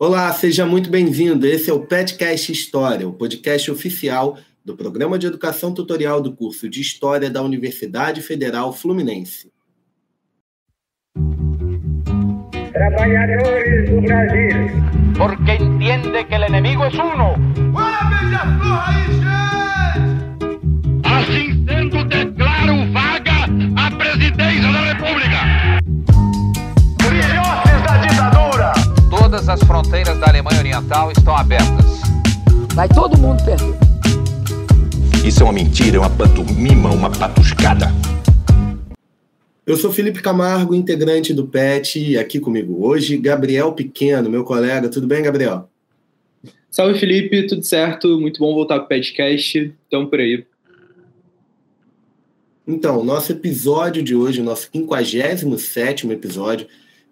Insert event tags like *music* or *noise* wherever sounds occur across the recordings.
Olá, seja muito bem-vindo. Esse é o Petcast História, o podcast oficial do Programa de Educação Tutorial do curso de História da Universidade Federal Fluminense. Trabalhadores do Brasil. Porque entende que o inimigo é uno. Assim sendo, declaro vaga a presidência da Todas as fronteiras da Alemanha Oriental estão abertas. Vai todo mundo perder. Isso é uma mentira, é uma pantomima, uma patuscada. Eu sou Felipe Camargo, integrante do PET, e aqui comigo hoje, Gabriel Pequeno, meu colega. Tudo bem, Gabriel? Salve, Felipe, tudo certo? Muito bom voltar para o podcast. Então, por aí. Então, nosso episódio de hoje, nosso 57 episódio,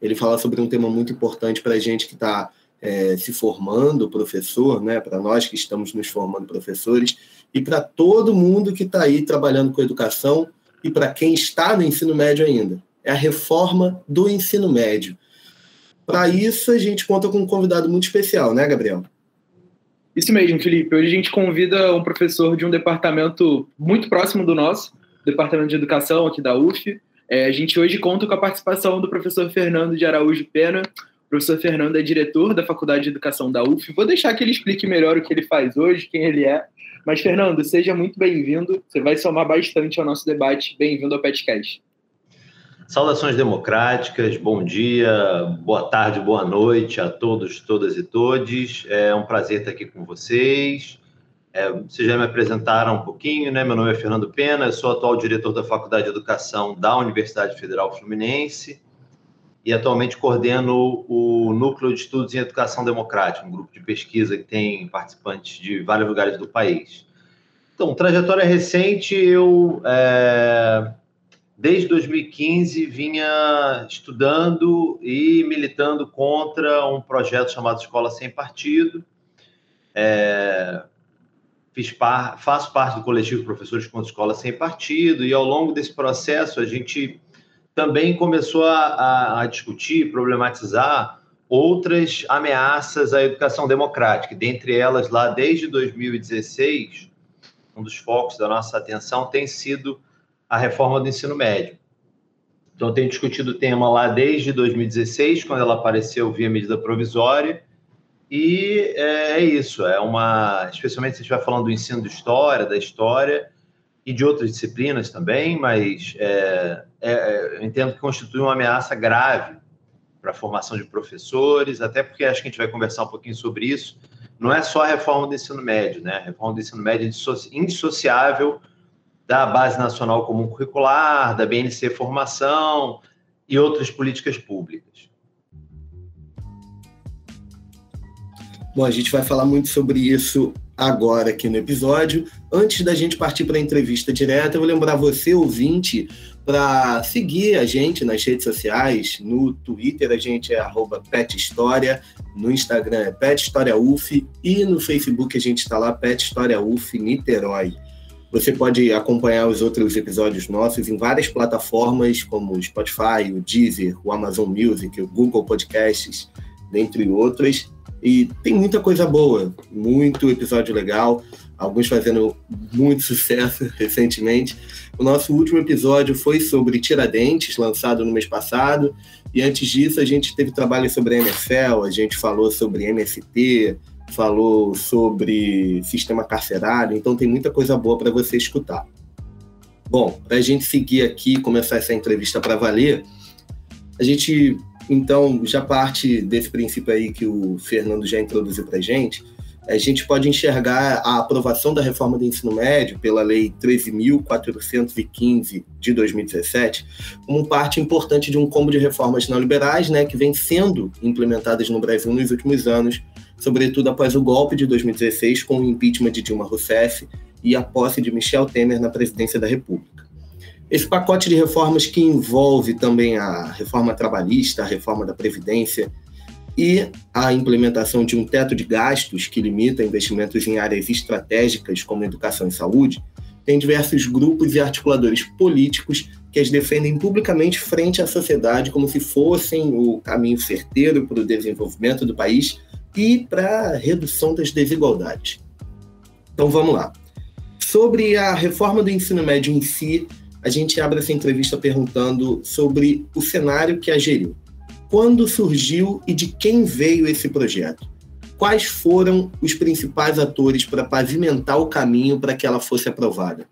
ele fala sobre um tema muito importante para a gente que está é, se formando professor, né? para nós que estamos nos formando professores, e para todo mundo que está aí trabalhando com educação e para quem está no ensino médio ainda. É a reforma do ensino médio. Para isso, a gente conta com um convidado muito especial, né, Gabriel? Isso mesmo, Felipe. Hoje a gente convida um professor de um departamento muito próximo do nosso, Departamento de Educação aqui da UF. É, a gente hoje conta com a participação do professor Fernando de Araújo Pena. O professor Fernando é diretor da Faculdade de Educação da UF. Vou deixar que ele explique melhor o que ele faz hoje, quem ele é. Mas, Fernando, seja muito bem-vindo. Você vai somar bastante ao nosso debate. Bem-vindo ao Petcast. Saudações democráticas, bom dia, boa tarde, boa noite a todos, todas e todes. É um prazer estar aqui com vocês. É, vocês já me apresentaram um pouquinho, né? Meu nome é Fernando Pena, eu sou atual diretor da Faculdade de Educação da Universidade Federal Fluminense e atualmente coordeno o Núcleo de Estudos em Educação Democrática, um grupo de pesquisa que tem participantes de vários lugares do país. Então, trajetória recente, eu, é, desde 2015, vinha estudando e militando contra um projeto chamado Escola Sem Partido. É, fiz par, faço parte do coletivo Professores contra Escola Sem Partido, e ao longo desse processo, a gente também começou a, a, discutir, problematizar outras ameaças à educação democrática. Dentre elas, lá desde 2016, um dos focos da nossa atenção tem sido a reforma do ensino médio. Então, tenho discutido o tema lá desde 2016, quando ela apareceu via medida provisória, e é, é isso, é uma, especialmente se a gente estiver falando do ensino de história, da história, e de outras disciplinas também, mas é, é, eu entendo que constitui uma ameaça grave para a formação de professores, até porque acho que a gente vai conversar um pouquinho sobre isso. Não é só a reforma do ensino médio, né? A reforma do ensino médio é indissociável da Base Nacional Comum Curricular, da BNC Formação e outras políticas públicas. Bom, a gente vai falar muito sobre isso agora aqui no episódio. Antes da gente partir para a entrevista direta, eu vou lembrar você, ouvinte, para seguir a gente nas redes sociais. No Twitter a gente é @pethistoria, no Instagram é PetHistoriaUF e no Facebook a gente está lá Pet História UF Niterói. Você pode acompanhar os outros episódios nossos em várias plataformas, como o Spotify, o Deezer, o Amazon Music, o Google Podcasts, dentre outras. E tem muita coisa boa, muito episódio legal, alguns fazendo muito sucesso *laughs* recentemente. O nosso último episódio foi sobre Tiradentes, lançado no mês passado, e antes disso a gente teve trabalho sobre a NFL, a gente falou sobre MST, falou sobre sistema carcerário, então tem muita coisa boa para você escutar. Bom, para a gente seguir aqui começar essa entrevista para valer, a gente então, já parte desse princípio aí que o Fernando já introduziu para a gente, a gente pode enxergar a aprovação da reforma do ensino médio pela Lei 13.415 de 2017 como parte importante de um combo de reformas neoliberais né, que vem sendo implementadas no Brasil nos últimos anos, sobretudo após o golpe de 2016 com o impeachment de Dilma Rousseff e a posse de Michel Temer na presidência da República. Esse pacote de reformas que envolve também a reforma trabalhista, a reforma da Previdência e a implementação de um teto de gastos que limita investimentos em áreas estratégicas como educação e saúde, tem diversos grupos e articuladores políticos que as defendem publicamente frente à sociedade como se fossem o caminho certeiro para o desenvolvimento do país e para a redução das desigualdades. Então vamos lá. Sobre a reforma do ensino médio em si, a gente abre essa entrevista perguntando sobre o cenário que a geriu. Quando surgiu e de quem veio esse projeto? Quais foram os principais atores para pavimentar o caminho para que ela fosse aprovada?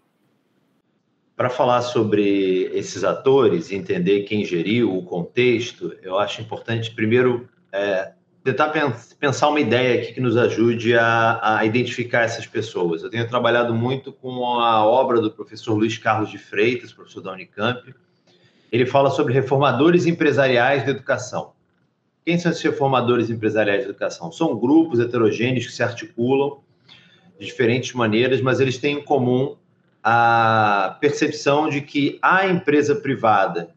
Para falar sobre esses atores e entender quem geriu o contexto, eu acho importante primeiro é, tentar pensar uma ideia aqui que nos ajude a, a, identificar essas pessoas. Eu tenho trabalhado muito com a obra do professor Luiz Carlos de Freitas, professor da Unicamp. Ele fala sobre reformadores empresariais da educação. Quem são esses reformadores empresariais da educação? São grupos heterogêneos que se articulam de diferentes maneiras, mas eles têm em comum a percepção de que a empresa privada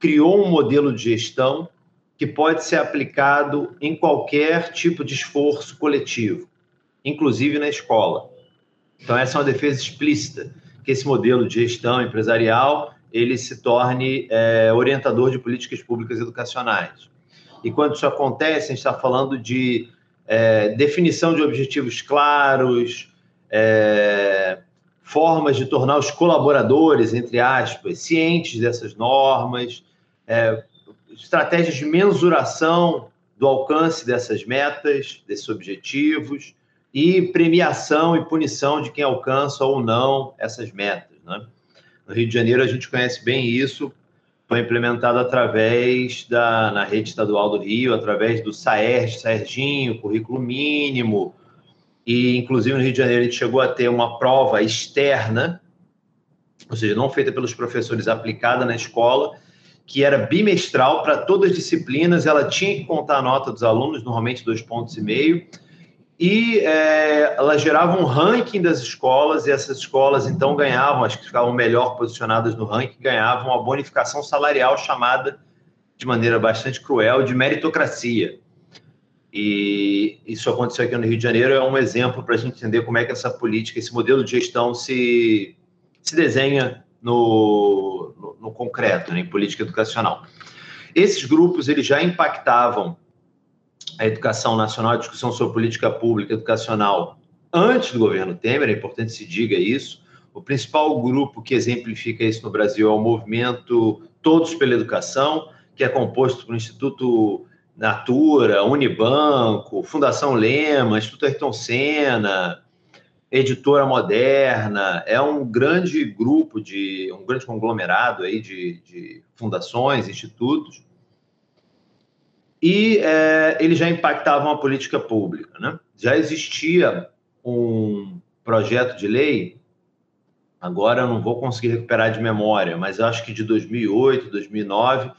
criou um modelo de gestão que pode ser aplicado em qualquer tipo de esforço coletivo, inclusive na escola. Então essa é uma defesa explícita que esse modelo de gestão empresarial ele se torne é, orientador de políticas públicas educacionais. E quando isso acontece, a gente está falando de é, definição de objetivos claros, é, formas de tornar os colaboradores, entre aspas, cientes dessas normas, é, estratégias de mensuração do alcance dessas metas, desses objetivos, e premiação e punição de quem alcança ou não essas metas. Né? No Rio de Janeiro, a gente conhece bem isso, foi implementado através da na rede estadual do Rio, através do SAERG, Serginho, currículo mínimo, e inclusive no Rio de Janeiro a gente chegou a ter uma prova externa, ou seja, não feita pelos professores, aplicada na escola, que era bimestral para todas as disciplinas, ela tinha que contar a nota dos alunos, normalmente dois pontos e meio, e é, ela gerava um ranking das escolas, e essas escolas então ganhavam, as que ficavam melhor posicionadas no ranking, ganhavam uma bonificação salarial chamada, de maneira bastante cruel, de meritocracia. E isso aconteceu aqui no Rio de Janeiro, é um exemplo para a gente entender como é que essa política, esse modelo de gestão se, se desenha no, no, no concreto, né, em política educacional. Esses grupos eles já impactavam a educação nacional, a discussão sobre política pública educacional antes do governo Temer, é importante se diga isso. O principal grupo que exemplifica isso no Brasil é o movimento Todos pela Educação, que é composto por Instituto Natura, Unibanco, Fundação Lema, Instituto Ayrton Senna, Editora Moderna, é um grande grupo de, um grande conglomerado aí de, de fundações, institutos, e é, eles já impactavam a política pública. Né? Já existia um projeto de lei, agora eu não vou conseguir recuperar de memória, mas acho que de 2008, 2009,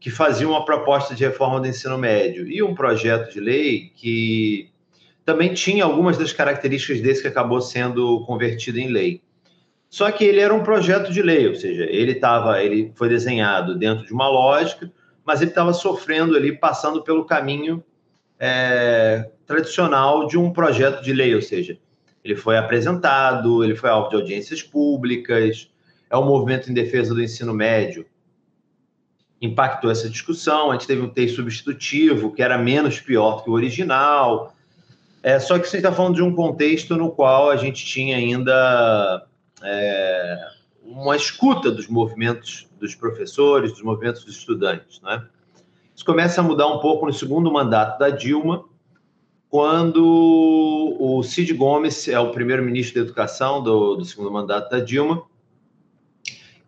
que fazia uma proposta de reforma do ensino médio e um projeto de lei que também tinha algumas das características desse que acabou sendo convertido em lei. Só que ele era um projeto de lei, ou seja, ele estava, ele foi desenhado dentro de uma lógica, mas ele estava sofrendo ali, passando pelo caminho é, tradicional de um projeto de lei, ou seja, ele foi apresentado, ele foi alvo de audiências públicas, é um movimento em defesa do ensino médio impactou essa discussão. A gente teve um texto substitutivo que era menos pior que o original. É, só que você está falando de um contexto no qual a gente tinha ainda é, uma escuta dos movimentos dos professores, dos movimentos dos estudantes. Né? Isso começa a mudar um pouco no segundo mandato da Dilma, quando o Cid Gomes é o primeiro-ministro da Educação do, do segundo mandato da Dilma,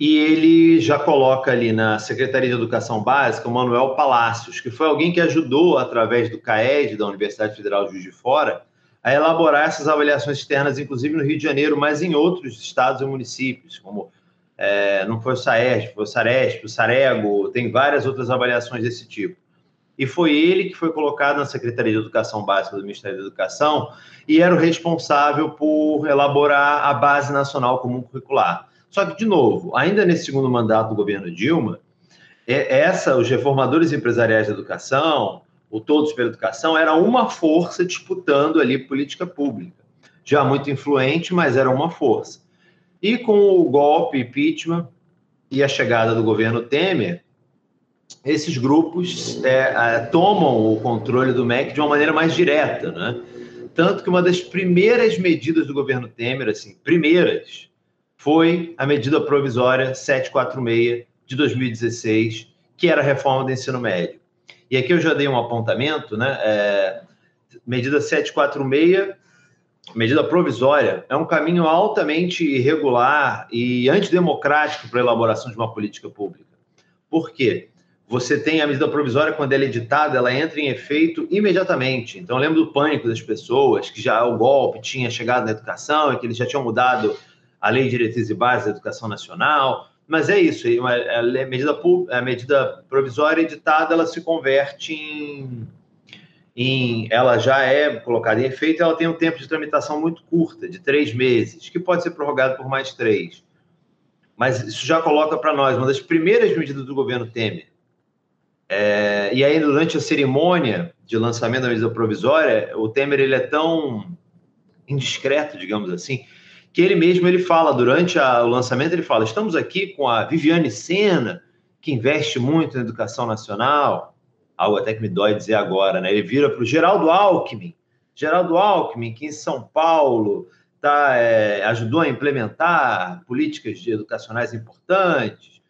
e ele já coloca ali na Secretaria de Educação Básica o Manuel Palácios, que foi alguém que ajudou, através do CAED, da Universidade Federal de Juiz de Fora, a elaborar essas avaliações externas, inclusive no Rio de Janeiro, mas em outros estados e municípios, como é, não foi o SAESP, foi o SARESP, o SAREGO, tem várias outras avaliações desse tipo. E foi ele que foi colocado na Secretaria de Educação Básica do Ministério da Educação e era o responsável por elaborar a Base Nacional Comum Curricular. Só que, de novo, ainda nesse segundo mandato do governo Dilma, é, essa, os reformadores empresariais da educação, o Todos pela Educação, era uma força disputando ali política pública. Já muito influente, mas era uma força. E com o golpe, impeachment e a chegada do governo Temer, esses grupos é, é, tomam o controle do MEC de uma maneira mais direta, né? Tanto que uma das primeiras medidas do governo Temer, assim, primeiras, foi a medida provisória 746 de 2016, que era a reforma do ensino médio. E aqui eu já dei um apontamento, né? É, medida 746, medida provisória, é um caminho altamente irregular e antidemocrático para a elaboração de uma política pública. Por quê? Você tem a medida provisória, quando ela é editada, ela entra em efeito imediatamente. Então, eu lembro do pânico das pessoas, que já o golpe tinha chegado na educação e que eles já tinham mudado a lei de diretrizes e bases da educação nacional. Mas é isso, a medida, a medida provisória editada, ela se converte em, em, ela já é colocada em efeito, ela tem um tempo de tramitação muito curta, de três meses, que pode ser prorrogado por mais três. Mas isso já coloca para nós uma das primeiras medidas do governo Temer. É, e aí, durante a cerimônia de lançamento da medida provisória, o Temer ele é tão indiscreto, digamos assim, que ele mesmo ele fala durante a, o lançamento ele fala estamos aqui com a Viviane Sena que investe muito na educação nacional. Algo até que me dói dizer agora né? Ele vira para o Geraldo Alckmin. Geraldo Alckmin que em São Paulo tá é, ajudou a implementar políticas educacionais importantes.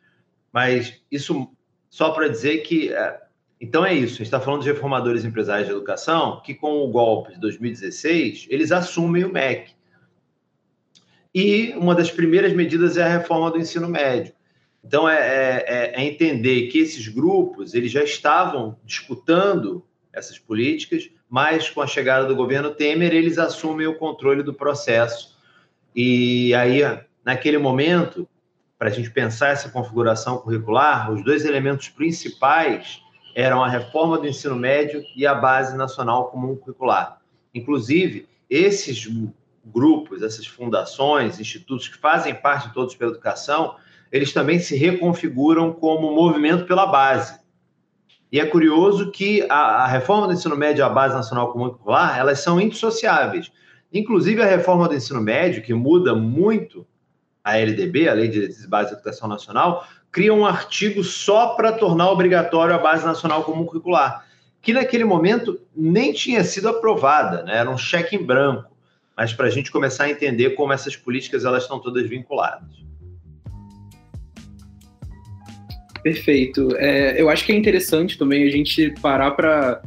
Mas isso só para dizer que é, então é isso, a gente está falando de reformadores empresários de educação que, com o golpe de 2016, eles assumem o MEC. E uma das primeiras medidas é a reforma do ensino médio. Então, é, é, é, é entender que esses grupos eles já estavam disputando essas políticas, mas com a chegada do governo Temer, eles assumem o controle do processo. E aí, naquele momento, para a gente pensar essa configuração curricular, os dois elementos principais eram a reforma do ensino médio e a base nacional comum curricular. Inclusive, esses grupos, essas fundações, institutos que fazem parte de Todos pela Educação, eles também se reconfiguram como movimento pela base. E é curioso que a, a reforma do ensino médio e a base nacional comum curricular, elas são indissociáveis. Inclusive a reforma do ensino médio, que muda muito a LDB, a Lei de Diretrizes Básicas da Educação Nacional, cria um artigo só para tornar obrigatório a base nacional comum curricular, que naquele momento nem tinha sido aprovada, né? era um cheque em branco mas para a gente começar a entender como essas políticas elas estão todas vinculadas. Perfeito. É, eu acho que é interessante também a gente parar para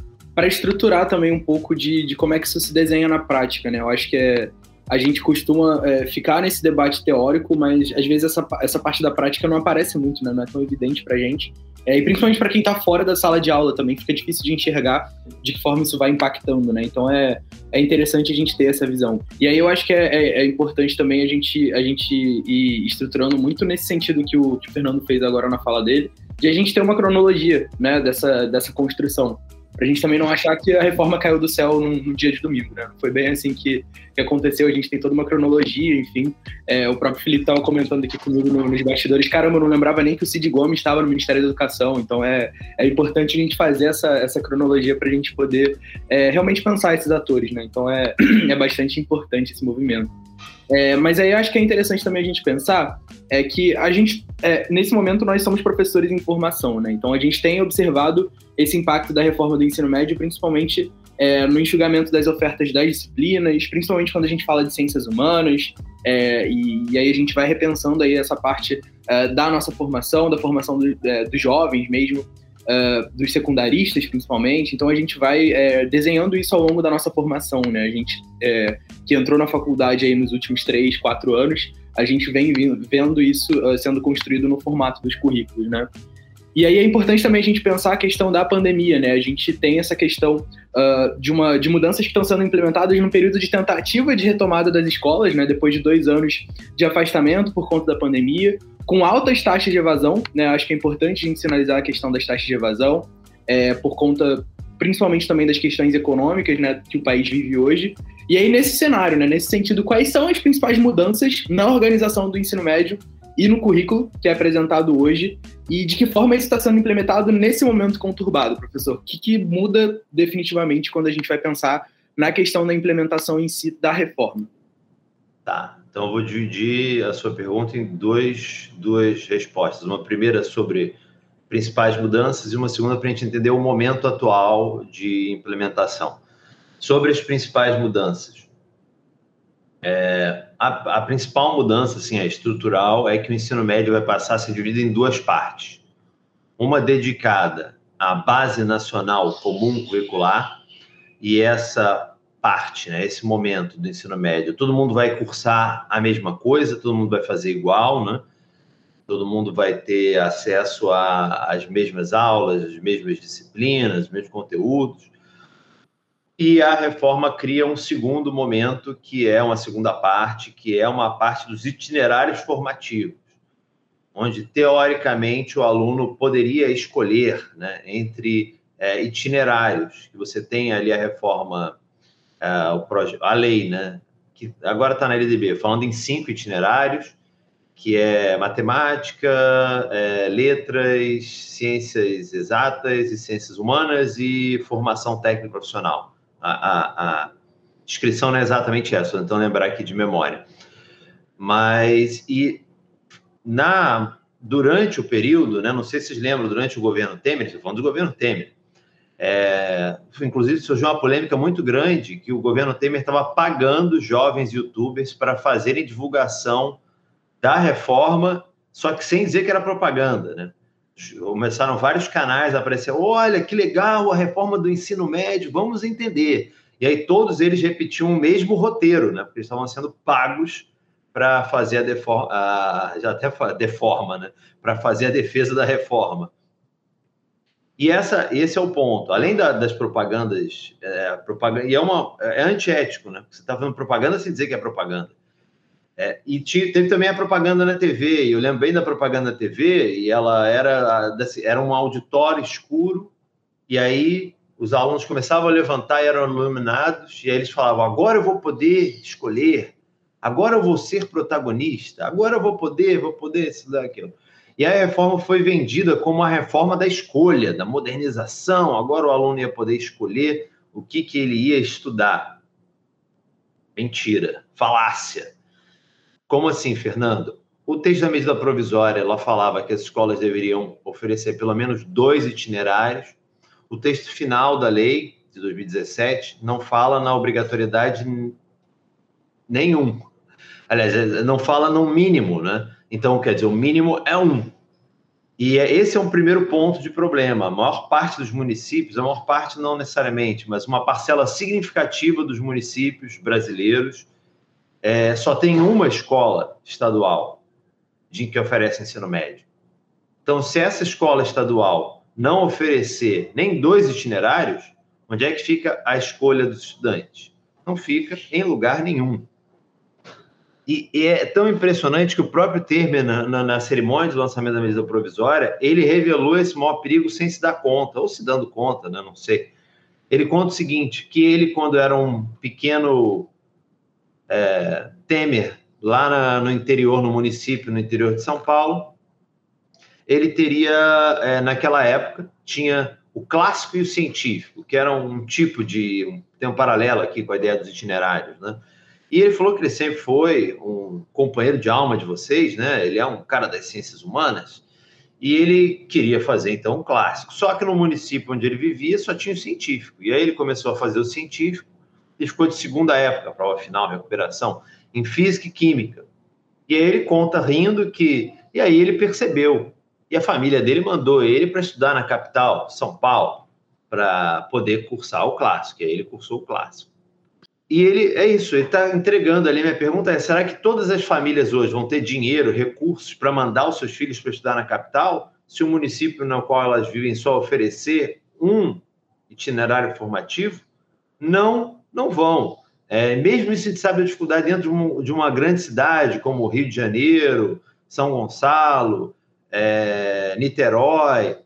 estruturar também um pouco de, de como é que isso se desenha na prática, né? Eu acho que é, a gente costuma é, ficar nesse debate teórico, mas às vezes essa, essa parte da prática não aparece muito, né? Não é tão evidente para gente. É, e principalmente para quem está fora da sala de aula também, fica difícil de enxergar de que forma isso vai impactando, né? Então é, é interessante a gente ter essa visão. E aí eu acho que é, é, é importante também a gente, a gente ir estruturando muito nesse sentido que o, que o Fernando fez agora na fala dele, de a gente ter uma cronologia né, dessa, dessa construção. Pra gente também não achar que a reforma caiu do céu no, no dia de domingo, né? Foi bem assim que, que aconteceu, a gente tem toda uma cronologia, enfim. É, o próprio Felipe estava comentando aqui comigo no, nos bastidores, caramba, eu não lembrava nem que o Cid Gomes estava no Ministério da Educação, então é, é importante a gente fazer essa, essa cronologia para a gente poder é, realmente pensar esses atores, né? Então é, *clears throat* é bastante importante esse movimento. É, mas aí eu acho que é interessante também a gente pensar é que a gente, é, nesse momento, nós somos professores em formação, né? Então a gente tem observado esse impacto da reforma do ensino médio, principalmente é, no enxugamento das ofertas das disciplinas, principalmente quando a gente fala de ciências humanas, é, e, e, aí a gente vai repensando aí essa parte é, da nossa formação, da formação do, é, dos jovens mesmo, Uh, dos secundaristas, principalmente. Então, a gente vai é, desenhando isso ao longo da nossa formação, né? A gente é, que entrou na faculdade aí nos últimos três, quatro anos, a gente vem vendo isso uh, sendo construído no formato dos currículos, né? E aí é importante também a gente pensar a questão da pandemia, né? A gente tem essa questão uh, de, uma, de mudanças que estão sendo implementadas num período de tentativa de retomada das escolas, né? Depois de dois anos de afastamento por conta da pandemia com altas taxas de evasão, né? Acho que é importante a gente sinalizar a questão das taxas de evasão, é, por conta principalmente também das questões econômicas, né, que o país vive hoje. E aí nesse cenário, né, nesse sentido, quais são as principais mudanças na organização do ensino médio e no currículo que é apresentado hoje e de que forma isso está sendo implementado nesse momento conturbado, professor? O que, que muda definitivamente quando a gente vai pensar na questão da implementação em si da reforma? Tá. Então, eu vou dividir a sua pergunta em dois, duas respostas. Uma primeira sobre principais mudanças e uma segunda para a gente entender o momento atual de implementação. Sobre as principais mudanças. É, a, a, principal mudança, assim, a estrutural, é que o ensino médio vai passar a ser dividido em duas partes. Uma dedicada à base nacional comum curricular e essa parte, né, esse momento do ensino médio, todo mundo vai cursar a mesma coisa, todo mundo vai fazer igual, né? todo mundo vai ter acesso às mesmas aulas, às mesmas disciplinas, os mesmos conteúdos. E a reforma cria um segundo momento, que é uma segunda parte, que é uma parte dos itinerários formativos, onde, teoricamente, o aluno poderia escolher né, entre é, itinerários, que você tem ali a reforma, a lei, né, que agora está na LDB, falando em cinco itinerários, que é matemática, é, letras, ciências exatas e ciências humanas e formação técnica profissional. A, a, a descrição não é exatamente essa, então lembrar aqui de memória. Mas e na durante o período, né, não sei se vocês lembram, durante o governo Temer, estou falando do governo Temer, é, inclusive surgiu uma polêmica muito grande que o governo Temer estava pagando jovens youtubers para fazerem divulgação da reforma, só que sem dizer que era propaganda, né? Começaram vários canais a aparecer, olha que legal a reforma do ensino médio, vamos entender. E aí todos eles repetiam o mesmo roteiro, né? Porque eles estavam sendo pagos para fazer a, deforma, a, já até deforma, né? Para fazer a defesa da reforma. E essa, esse é o ponto. Além da, das propagandas, é, propaganda, e é, uma, é antiético, né? Você está fazendo propaganda sem dizer que é propaganda. É, e teve também a propaganda na TV, eu lembro bem da propaganda na TV, e ela era, era um auditório escuro, e aí os alunos começavam a levantar e eram iluminados, e aí eles falavam: agora eu vou poder escolher, agora eu vou ser protagonista, agora eu vou poder, vou poder isso, daquilo. E a reforma foi vendida como a reforma da escolha, da modernização, agora o aluno ia poder escolher o que, que ele ia estudar. Mentira, falácia. Como assim, Fernando? O texto da medida provisória, ela falava que as escolas deveriam oferecer pelo menos dois itinerários. O texto final da lei de 2017 não fala na obrigatoriedade nenhum. Aliás, não fala no mínimo, né? Então, quer dizer, o mínimo é um. E é, esse é um primeiro ponto de problema. A maior parte dos municípios, a maior parte não necessariamente, mas uma parcela significativa dos municípios brasileiros é, só tem uma escola estadual de que oferece ensino médio. Então, se essa escola estadual não oferecer nem dois itinerários, onde é que fica a escolha dos estudantes? Não fica em lugar nenhum. E, e é tão impressionante que o próprio Temer, na, na, na, cerimônia de lançamento da medida provisória, ele revelou esse maior perigo sem se dar conta, ou se dando conta, né? não sei. Ele conta o seguinte, que ele, quando era um pequeno é, Temer, lá na, no interior, no município, no interior de São Paulo, ele teria, é, naquela época, tinha o clássico e o científico, que era um tipo de. Tem um paralelo aqui com a ideia dos itinerários, né? E ele falou que ele sempre foi um companheiro de alma de vocês, né? Ele é um cara das ciências humanas. E ele queria fazer, então, um clássico. Só que no município onde ele vivia só tinha o científico. E aí ele começou a fazer o científico ele ficou de segunda época, prova final, recuperação, em física e química. E aí ele conta rindo que. E aí ele percebeu. E a família dele mandou ele para estudar na capital, São Paulo, para poder cursar o clássico. E aí ele cursou o clássico. E ele é isso, ele está entregando ali. Minha pergunta é: será que todas as famílias hoje vão ter dinheiro, recursos para mandar os seus filhos para estudar na capital, se o município no qual elas vivem só oferecer um itinerário formativo? Não não vão. É, mesmo se sabe a dificuldade dentro de, um, de, uma grande cidade, como Rio de Janeiro, São Gonçalo, é, Niterói,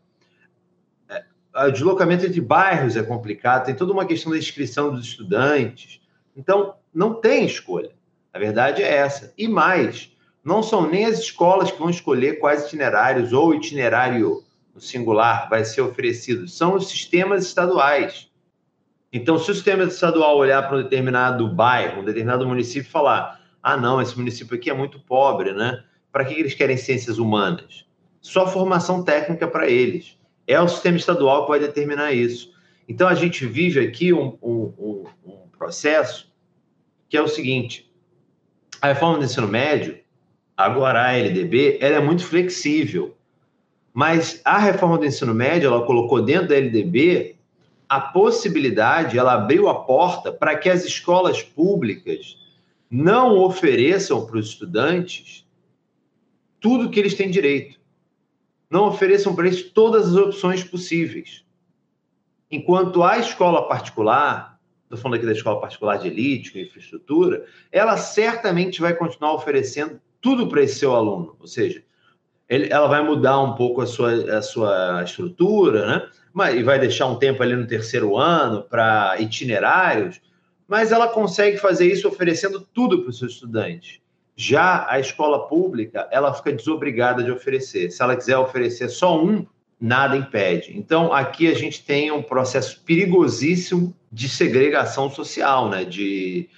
é, o deslocamento entre bairros é complicado, tem toda uma questão da inscrição dos estudantes. Então, não tem escolha. A verdade é essa. E mais, não são nem as escolas que vão escolher quais itinerários ou itinerário no singular vai ser oferecido, são os sistemas estaduais. Então, se o sistema estadual olhar para um determinado bairro, um determinado município e falar: ah, não, esse município aqui é muito pobre, né? Para que eles querem ciências humanas? só formação técnica para eles. É o sistema estadual que vai determinar isso. Então, a gente vive aqui um, um, um processo que é o seguinte: a reforma do ensino médio, agora a LDB, ela é muito flexível. Mas a reforma do ensino médio, ela colocou dentro da LDB a possibilidade, ela abriu a porta para que as escolas públicas não ofereçam para os estudantes tudo que eles têm direito. Não ofereçam para eles todas as opções possíveis. Enquanto a escola particular, estou falando aqui da escola particular de elite, com infraestrutura, ela certamente vai continuar oferecendo tudo para esse seu aluno. Ou seja, ele, ela vai mudar um pouco a sua, a sua estrutura, né? Mas, e vai deixar um tempo ali no terceiro ano para itinerários, mas ela consegue fazer isso oferecendo tudo para os seus estudantes. Já a escola pública, ela fica desobrigada de oferecer. Se ela quiser oferecer só um, nada impede. Então, aqui a gente tem um processo perigosíssimo de segregação social, né? de,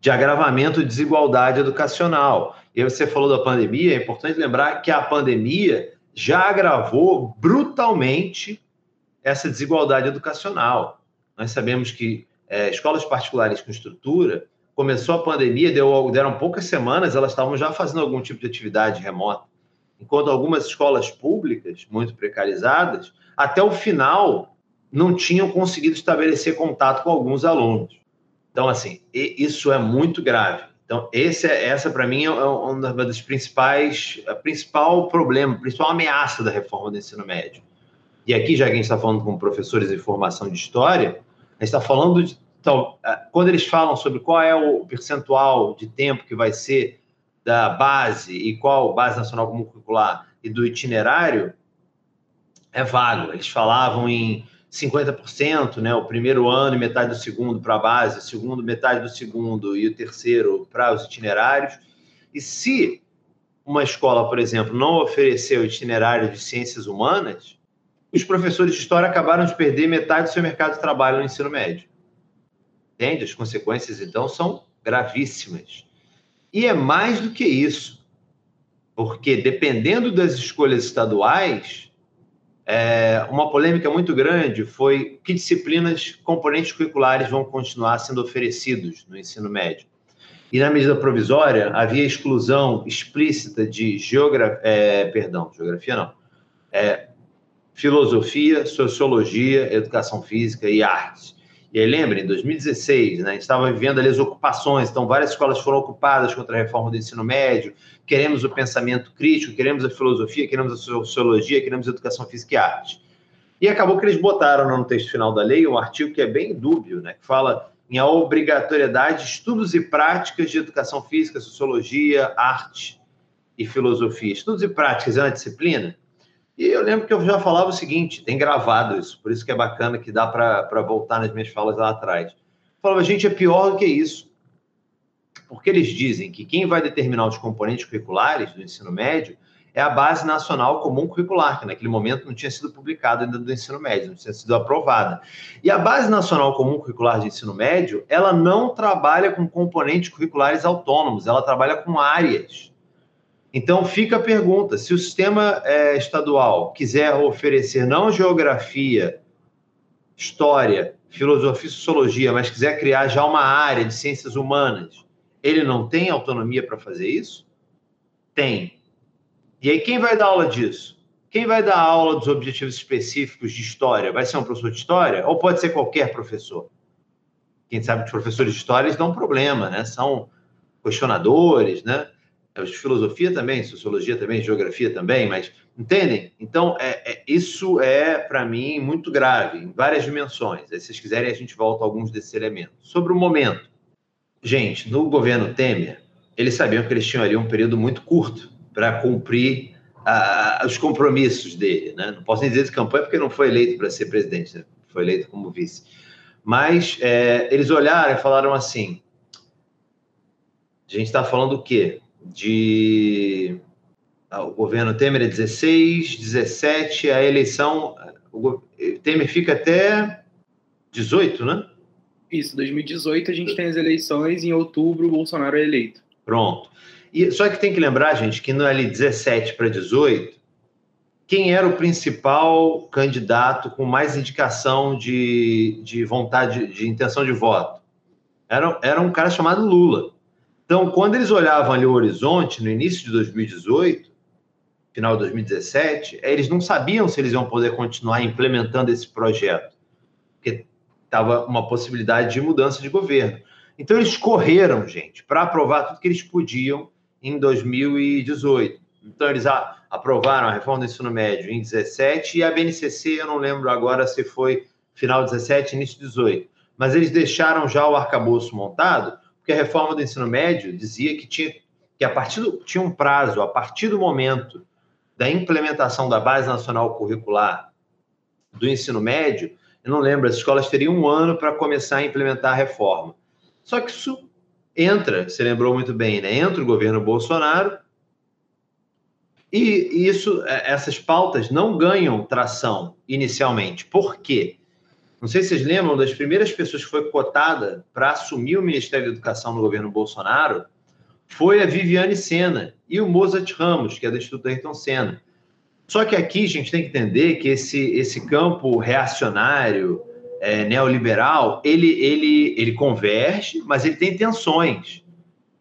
de agravamento de desigualdade educacional. E você falou da pandemia, é importante lembrar que a pandemia já agravou brutalmente essa desigualdade educacional. Nós sabemos que é, escolas particulares com estrutura, começou a pandemia, deu, deram poucas semanas, elas estavam já fazendo algum tipo de atividade remota. Enquanto algumas escolas públicas, muito precarizadas, até o final não tinham conseguido estabelecer contato com alguns alunos. Então, assim, isso é muito grave. Então, esse é, essa, para mim, é uma das principais, a principal problema, a principal ameaça da reforma do ensino médio. E aqui, já que a gente está falando com professores de formação de história, a gente está falando de. Então, é, quando eles falam sobre qual é o percentual de tempo que vai ser da base e qual base nacional comum curricular e do itinerário, é vago. Eles falavam em 50%, né? O primeiro ano e metade do segundo para a base, o segundo metade do segundo e o terceiro para os itinerários. E se uma escola, por exemplo, não oferecer o itinerário de ciências humanas, os professores de história acabaram de perder metade do seu mercado de trabalho no ensino médio. Entende? As consequências, então, são gravíssimas. E é mais do que isso, porque dependendo das escolhas estaduais, é, uma polêmica muito grande foi que disciplinas, componentes curriculares vão continuar sendo oferecidos no ensino médio. E na medida provisória havia exclusão explícita de geografia, é, perdão, geografia não, é, filosofia, sociologia, educação física e artes. E aí, lembra, em 2016, né, a gente estava vivendo ali as ocupações, então várias escolas foram ocupadas contra a reforma do ensino médio, queremos o pensamento crítico, queremos a filosofia, queremos a sociologia, queremos a educação física e arte. E acabou que eles botaram no texto final da lei um artigo que é bem dúbio, né, que fala em a obrigatoriedade de estudos e práticas de educação física, sociologia, arte e filosofia. Estudos e práticas é uma disciplina? E eu lembro que eu já falava o seguinte, tem gravado isso, por isso que é bacana que dá para voltar nas minhas falas lá atrás. Eu falava, gente, é pior do que isso. Porque eles dizem que quem vai determinar os componentes curriculares do ensino médio é a Base Nacional Comum Curricular, que naquele momento não tinha sido publicada ainda do ensino médio, não tinha sido aprovada. E a Base Nacional Comum Curricular de Ensino Médio, ela não trabalha com componentes curriculares autônomos, ela trabalha com áreas. Então fica a pergunta: se o sistema é, estadual quiser oferecer não geografia, história, filosofia e sociologia, mas quiser criar já uma área de ciências humanas, ele não tem autonomia para fazer isso? Tem. E aí quem vai dar aula disso? Quem vai dar aula dos objetivos específicos de história? Vai ser um professor de história? Ou pode ser qualquer professor? Quem sabe que os professores de história eles dão um problema, né? São questionadores, né? É, filosofia também, sociologia também, geografia também, mas entendem? Então, é, é isso é, para mim, muito grave, em várias dimensões. Aí, se vocês quiserem, a gente volta a alguns desses elementos. Sobre o momento. Gente, no governo Temer, eles sabiam que eles tinham ali um período muito curto para cumprir os compromissos dele. Né? Não posso nem dizer de campanha, porque não foi eleito para ser presidente, né? foi eleito como vice. Mas é, eles olharam e falaram assim: a gente está falando o quê? De ah, o governo Temer é 16, 17, a eleição, o Temer fica até 18, né? Isso, 2018 a gente tem as eleições, em outubro o Bolsonaro é eleito. Pronto. E, só que tem que lembrar, gente, que no ali 17 para 18, quem era o principal candidato com mais indicação de, de vontade, de intenção de voto? Era, era um cara chamado Lula. Então, quando eles olhavam ali o horizonte, no início de 2018, final de 2017, eles não sabiam se eles iam poder continuar implementando esse projeto, porque estava uma possibilidade de mudança de governo. Então, eles correram, gente, para aprovar tudo que eles podiam em 2018. Então, eles aprovaram a reforma do ensino médio em 17 e a BNCC, eu não lembro agora se foi final 17, início 18. Mas eles deixaram já o arcabouço montado, porque a reforma do ensino médio dizia que tinha que a partir do, tinha um prazo, a partir do momento da implementação da base nacional curricular do ensino médio, eu não lembro, as escolas teriam um ano para começar a implementar a reforma. Só que isso entra, você lembrou muito bem, né? Entra o governo Bolsonaro e isso, é, essas pautas não ganham tração inicialmente. Por quê? Não sei se vocês lembram das primeiras pessoas que foi cotada para assumir o Ministério da Educação no governo Bolsonaro foi a Viviane Sena e o Mozart Ramos, que é do Instituto Ayrton Senna. Só que aqui a gente tem que entender que esse, esse campo reacionário, é, neoliberal, ele, ele, ele converge, mas ele tem tensões.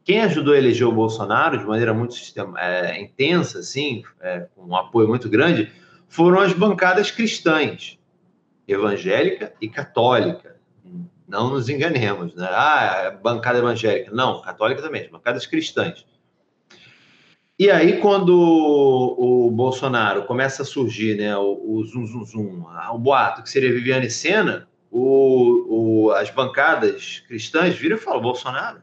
Quem ajudou a eleger o Bolsonaro de maneira muito sistema, é, intensa, assim, é, com um apoio muito grande, foram as bancadas cristãs, evangélica e católica. Não nos enganemos, né? Ah, é bancada evangélica. Não, católica também, bancadas cristãs. E aí, quando o, Bolsonaro começa a surgir, né, o, o zum, zum, zum, o boato que seria Viviane Sena, o, o, as bancadas cristãs viram e falam: Bolsonaro,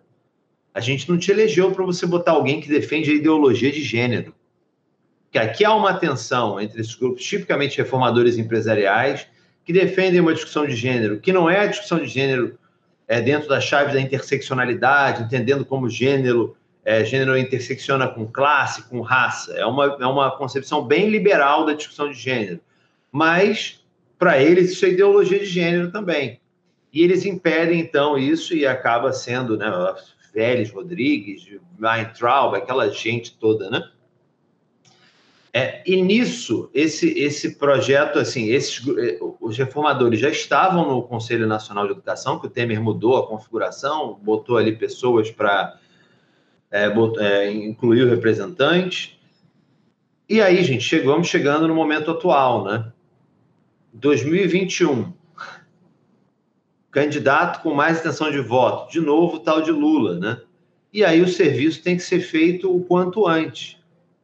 a gente não te elegeu para você botar alguém que defende a ideologia de gênero. Que aqui há uma tensão entre esses grupos tipicamente reformadores empresariais que defendem uma discussão de gênero, que não é a discussão de gênero é, dentro da chave da interseccionalidade, entendendo como gênero, é, gênero intersecciona com classe, com raça. É uma, é uma concepção bem liberal da discussão de gênero. Mas, para eles, isso é ideologia de gênero também. E eles impedem, então, isso e acaba sendo, né, Vélez Rodrigues, Weintraub, aquela gente toda, né? É, e nisso, esse, esse projeto, assim, esses, eh, os reformadores já estavam no Conselho Nacional de Educação, que o Temer mudou a configuração, botou ali pessoas para é, é, incluir o representante. E aí, gente, chegamos chegando no momento atual, né? 2021. Candidato com mais intenção de voto, de novo, tal de Lula, né? E aí o serviço tem que ser feito o quanto antes.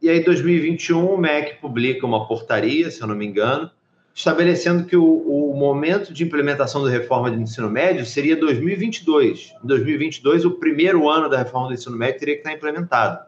E aí, em 2021, o MEC publica uma portaria, se eu não me engano, estabelecendo que o, o momento de implementação da reforma do ensino médio seria 2022. Em 2022, o primeiro ano da reforma do ensino médio teria que estar implementado.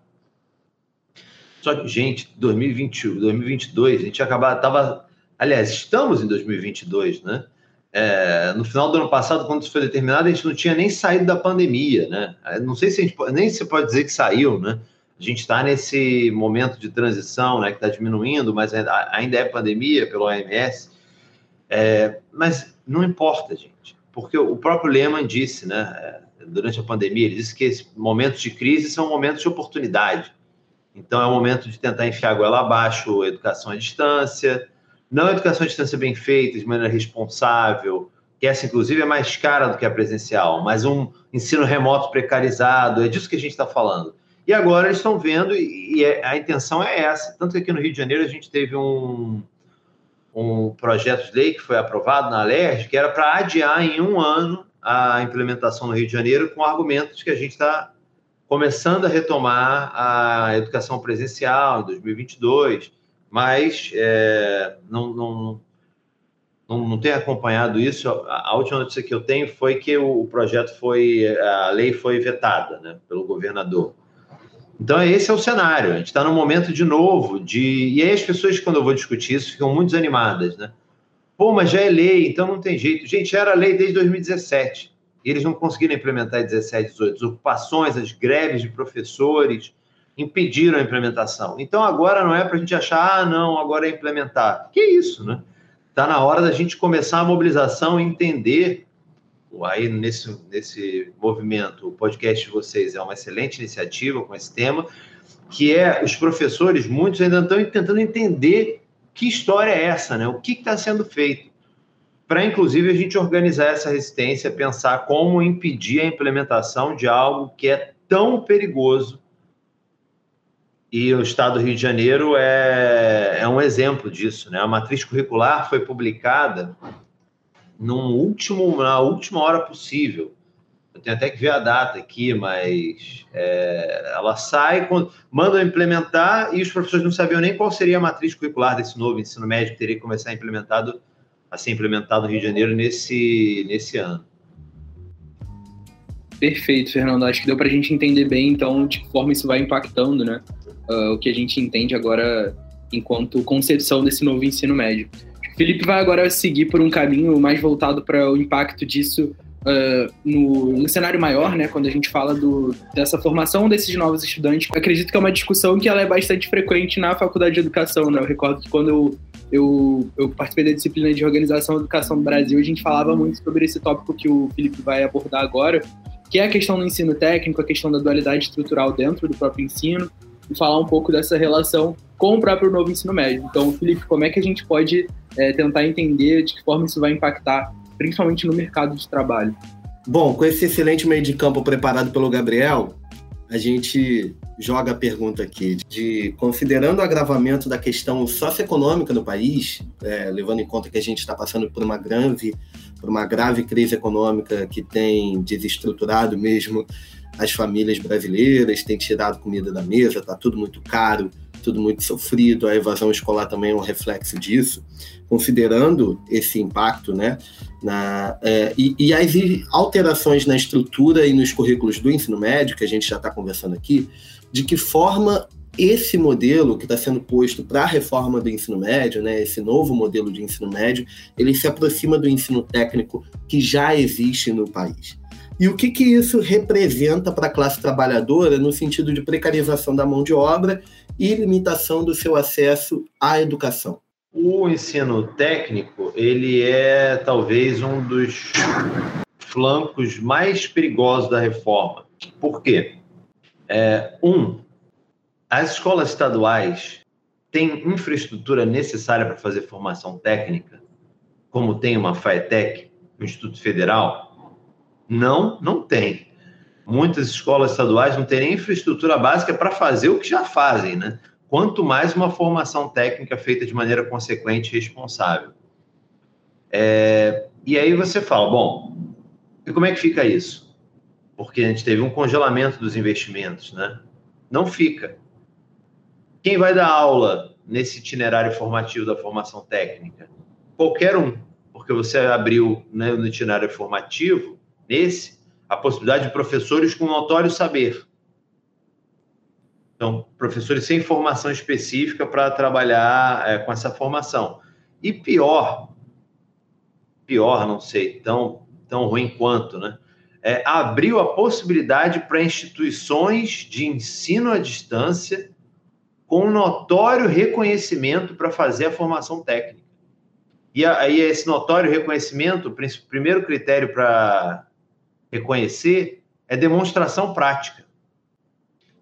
Só que, gente, 2021, 2022, a gente acabava, estava, aliás, estamos em 2022, né? É, no final do ano passado, quando isso foi determinado, a gente não tinha nem saído da pandemia, né? Não sei se a gente nem se pode dizer que saiu, né? A gente está nesse momento de transição, né, que está diminuindo, mas ainda é pandemia pelo OMS. É, mas não importa, gente, porque o próprio Lehman disse, né, durante a pandemia, ele disse que momentos de crise são momentos de oportunidade. Então, é o momento de tentar enfiar a goela abaixo, educação à distância, não educação à distância bem feita, de maneira responsável, que essa, inclusive, é mais cara do que a presencial, mas um ensino remoto precarizado, é disso que a gente está falando e agora eles estão vendo, e, é, a intenção é essa. Tanto que aqui no Rio de Janeiro a gente teve um, um projeto de lei que foi aprovado na LERJ, que era para adiar em um ano a implementação no Rio de Janeiro, com argumentos que a gente está começando a retomar a educação presencial em 2022, mas é, não, não, não, não acompanhado isso. A, última notícia que eu tenho foi que o projeto foi, a lei foi vetada né, pelo governador. Então, esse é o cenário. A gente está num momento de novo de. E aí, as pessoas, quando eu vou discutir isso, ficam muito desanimadas, né? Pô, mas já é lei, então não tem jeito. Gente, era lei desde 2017. E eles não conseguiram implementar em 17, 18. As ocupações, as greves de professores impediram a implementação. Então, agora não é para a gente achar, ah, não, agora é implementar. Que isso, né? Está na hora da gente começar a mobilização e entender aí nesse, nesse movimento, o podcast de vocês é uma excelente iniciativa com esse tema, que é os professores, muitos ainda estão tentando entender que história é essa, né? O que está sendo feito? Para, inclusive, a gente organizar essa resistência, pensar como impedir a implementação de algo que é tão perigoso. E o Estado do Rio de Janeiro é, é um exemplo disso, né? A matriz curricular foi publicada num último, na última hora possível. Eu tenho até que ver a data aqui, mas é, ela sai, quando, mandam implementar e os professores não sabiam nem qual seria a matriz curricular desse novo ensino médio que teria que começar a, implementado, a ser implementado no Rio de Janeiro nesse, nesse ano. Perfeito, Fernando. Acho que deu para a gente entender bem, então, de que forma isso vai impactando, né? Uh, o que a gente entende agora enquanto concepção desse novo ensino médio. Felipe vai agora seguir por um caminho mais voltado para o impacto disso uh, no, no, cenário maior, né? Quando a gente fala do, dessa formação desses novos estudantes, acredito que é uma discussão que ela é bastante frequente na faculdade de educação, né? Eu recordo que quando eu, eu, eu participei da disciplina de organização e educação do Brasil, a gente falava muito sobre esse tópico que o Felipe vai abordar agora, que é a questão do ensino técnico, a questão da dualidade estrutural dentro do próprio ensino, e falar um pouco dessa relação com o próprio novo ensino médio. Então, Felipe, como é que a gente pode é, tentar entender de que forma isso vai impactar, principalmente no mercado de trabalho? Bom, com esse excelente meio de campo preparado pelo Gabriel, a gente joga a pergunta aqui de considerando o agravamento da questão socioeconômica no país, é, levando em conta que a gente está passando por uma grave, por uma grave crise econômica que tem desestruturado mesmo as famílias brasileiras, tem tirado comida da mesa, está tudo muito caro, tudo muito sofrido, a evasão escolar também é um reflexo disso, considerando esse impacto, né, na, é, e, e, as alterações na estrutura e nos currículos do ensino médio, que a gente já está conversando aqui, de que forma esse modelo que está sendo posto para a reforma do ensino médio, né, esse novo modelo de ensino médio, ele se aproxima do ensino técnico que já existe no país. E o que, que isso representa para a classe trabalhadora no sentido de precarização da mão de obra e limitação do seu acesso à educação? O ensino técnico, ele é talvez um dos flancos mais perigosos da reforma. Por quê? É, um, as escolas estaduais têm infraestrutura necessária para fazer formação técnica, como tem uma FAETEC, o Instituto Federal, não, não tem. Muitas escolas estaduais não têm nem infraestrutura básica para fazer o que já fazem, né? Quanto mais uma formação técnica feita de maneira consequente e responsável. É, e aí você fala, bom, e como é que fica isso? Porque a gente teve um congelamento dos investimentos, né? Não fica. Quem vai dar aula nesse itinerário formativo da formação técnica? Qualquer um, porque você abriu né, no itinerário formativo Nesse, a possibilidade de professores com notório saber. Então, professores sem formação específica para trabalhar é, com essa formação. E pior, pior, não sei, tão, tão ruim quanto, né? É, abriu a possibilidade para instituições de ensino à distância com notório reconhecimento para fazer a formação técnica. E aí, esse notório reconhecimento, o primeiro critério para reconhecer é demonstração prática.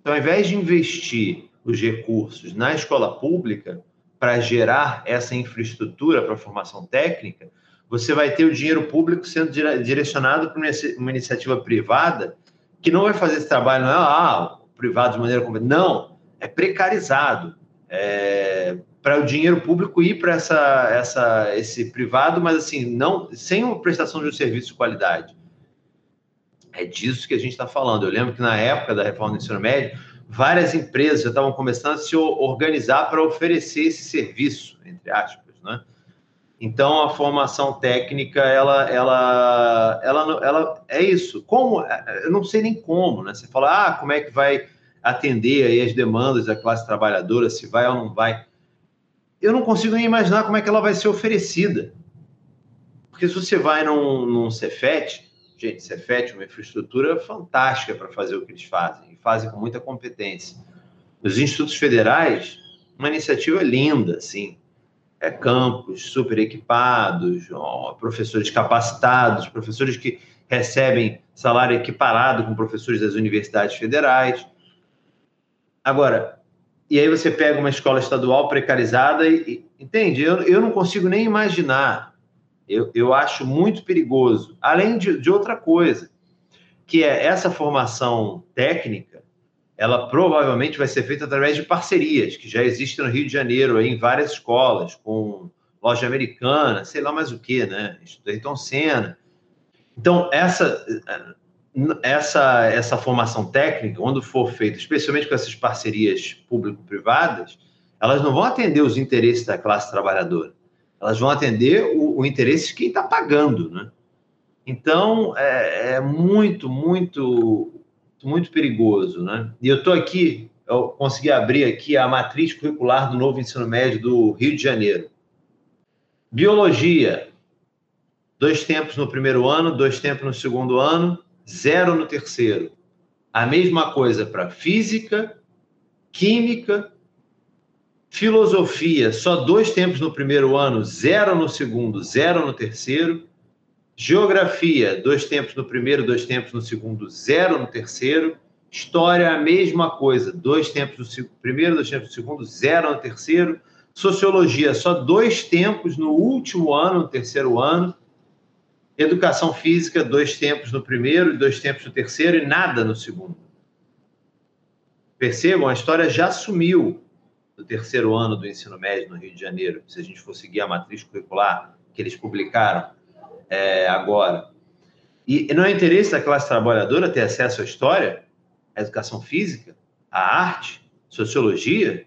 Então, ao invés de investir os recursos na escola pública para gerar essa infraestrutura para a formação técnica, você vai ter o dinheiro público sendo direcionado para uma iniciativa privada que não vai fazer esse trabalho, não é ah, privado de maneira completamente. Não, é precarizado. É, para o dinheiro público ir para essa, essa, esse privado, mas assim, não sem uma prestação de um serviço de qualidade. É disso que a gente está falando. Eu lembro que na época da reforma do ensino médio, várias empresas já estavam começando a se organizar para oferecer esse serviço, entre aspas, né? Então a formação técnica ela ela ela ela é isso. Como eu não sei nem como, né? Você fala: "Ah, como é que vai atender aí as demandas da classe trabalhadora, se vai ou não vai?" Eu não consigo nem imaginar como é que ela vai ser oferecida. Porque se você vai num, num Cefet, Gente, Cefet é uma infraestrutura fantástica para fazer o que eles fazem, e fazem com muita competência. Os institutos federais, uma iniciativa linda, assim, é, campos super equipados, ó, professores capacitados, professores que recebem salário equiparado com professores das universidades federais. Agora, e aí você pega uma escola estadual precarizada e, e entende? Eu, eu não consigo nem imaginar. Eu, eu acho muito perigoso. Além de, de outra coisa, que é essa formação técnica, ela provavelmente vai ser feita através de parcerias que já existem no Rio de Janeiro, em várias escolas, com loja americana, sei lá mais o que, né? Ayrton Senna. Então, essa, essa, essa formação técnica, quando for feita, especialmente com essas parcerias público-privadas, elas não vão atender os interesses da classe trabalhadora, elas vão atender o, o interesse de quem está pagando, né? Então, é, é, muito, muito, muito perigoso, né? E eu estou aqui, eu consegui abrir aqui a matriz curricular do novo ensino médio do Rio de Janeiro. Biologia, dois tempos no primeiro ano, dois tempos no segundo ano, zero no terceiro. A mesma coisa para física, química, filosofia, só dois tempos no primeiro ano, zero no segundo, zero no terceiro Geografia, dois tempos no primeiro, dois tempos no segundo, zero no terceiro. História, a mesma coisa, dois tempos no primeiro, dois tempos no segundo, zero no terceiro. Sociologia, só dois tempos no último ano, no terceiro ano. Educação física, dois tempos no primeiro dois tempos no terceiro e nada no segundo. Percebam, a história já sumiu do terceiro ano do ensino médio no Rio de Janeiro, se a gente for seguir a matriz curricular que eles publicaram é, agora. E não é interesse da classe trabalhadora ter acesso à história, à educação física, à arte, sociologia?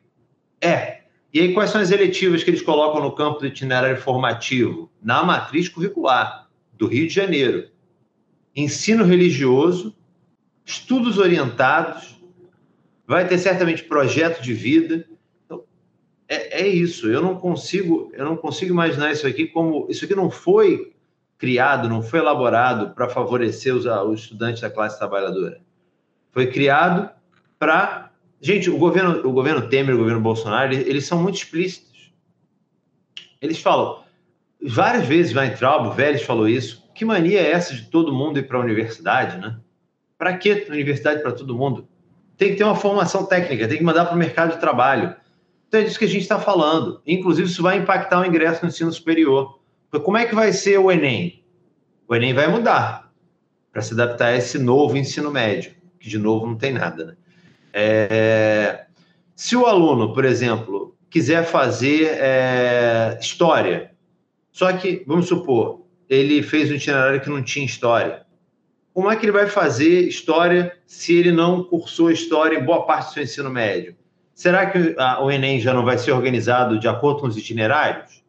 É. E aí, quais são as eletivas que eles colocam no campo do itinerário formativo? Na matriz curricular do Rio de Janeiro. Ensino religioso, estudos orientados, vai ter certamente projeto de vida. É, é isso. Eu não consigo, eu não consigo imaginar isso aqui como isso aqui não foi criado, não foi elaborado para favorecer os, os estudantes da classe trabalhadora. Foi criado para. Gente, o governo, o governo Temer, o governo Bolsonaro, eles, eles são muito explícitos. Eles falam, várias vezes vai entrar, o Vélez falou isso. Que mania é essa de todo mundo ir para a universidade, né? Para que universidade para todo mundo? Tem que ter uma formação técnica, tem que mandar para o mercado de trabalho. Então é disso que a gente está falando. Inclusive, isso vai impactar o ingresso no ensino superior. Como é que vai ser o Enem? O Enem vai mudar para se adaptar a esse novo ensino médio, que de novo não tem nada. Né? É... Se o aluno, por exemplo, quiser fazer é... história, só que, vamos supor, ele fez um itinerário que não tinha história. Como é que ele vai fazer história se ele não cursou história em boa parte do seu ensino médio? Será que o Enem já não vai ser organizado de acordo com os itinerários?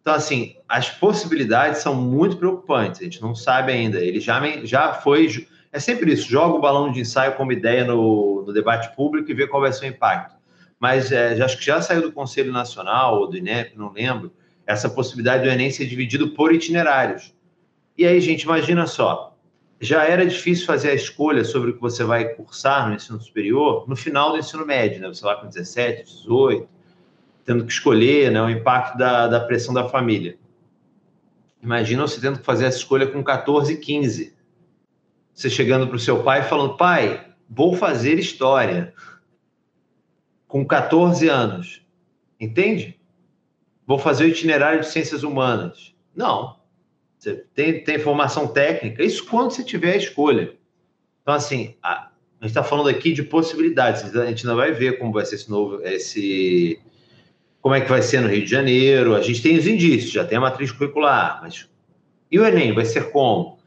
Então, assim, as possibilidades são muito preocupantes. A gente não sabe ainda. Ele já, já foi. É sempre isso: joga o balão de ensaio como ideia no, no debate público e vê qual vai ser o impacto. Mas é, acho que já saiu do Conselho Nacional ou do INEP, não lembro, essa possibilidade do Enem ser dividido por itinerários. E aí, gente, imagina só: já era difícil fazer a escolha sobre o que você vai cursar no ensino superior no final do ensino médio, né? Você lá com 17, 18 tendo que escolher né, o impacto da, da pressão da família. Imagina você tendo que fazer essa escolha com 14, 15. Você chegando para o seu pai falando, pai, vou fazer história. Com 14 anos. Entende? Vou fazer o itinerário de ciências humanas. Não. Você tem, tem formação técnica. Isso quando você tiver a escolha. Então, assim, a, a gente está falando aqui de possibilidades. A gente ainda vai ver como vai ser esse novo, esse, como é que vai ser no Rio de Janeiro. A gente tem os indícios, já tem a matriz curricular, mas e o Enem vai ser como?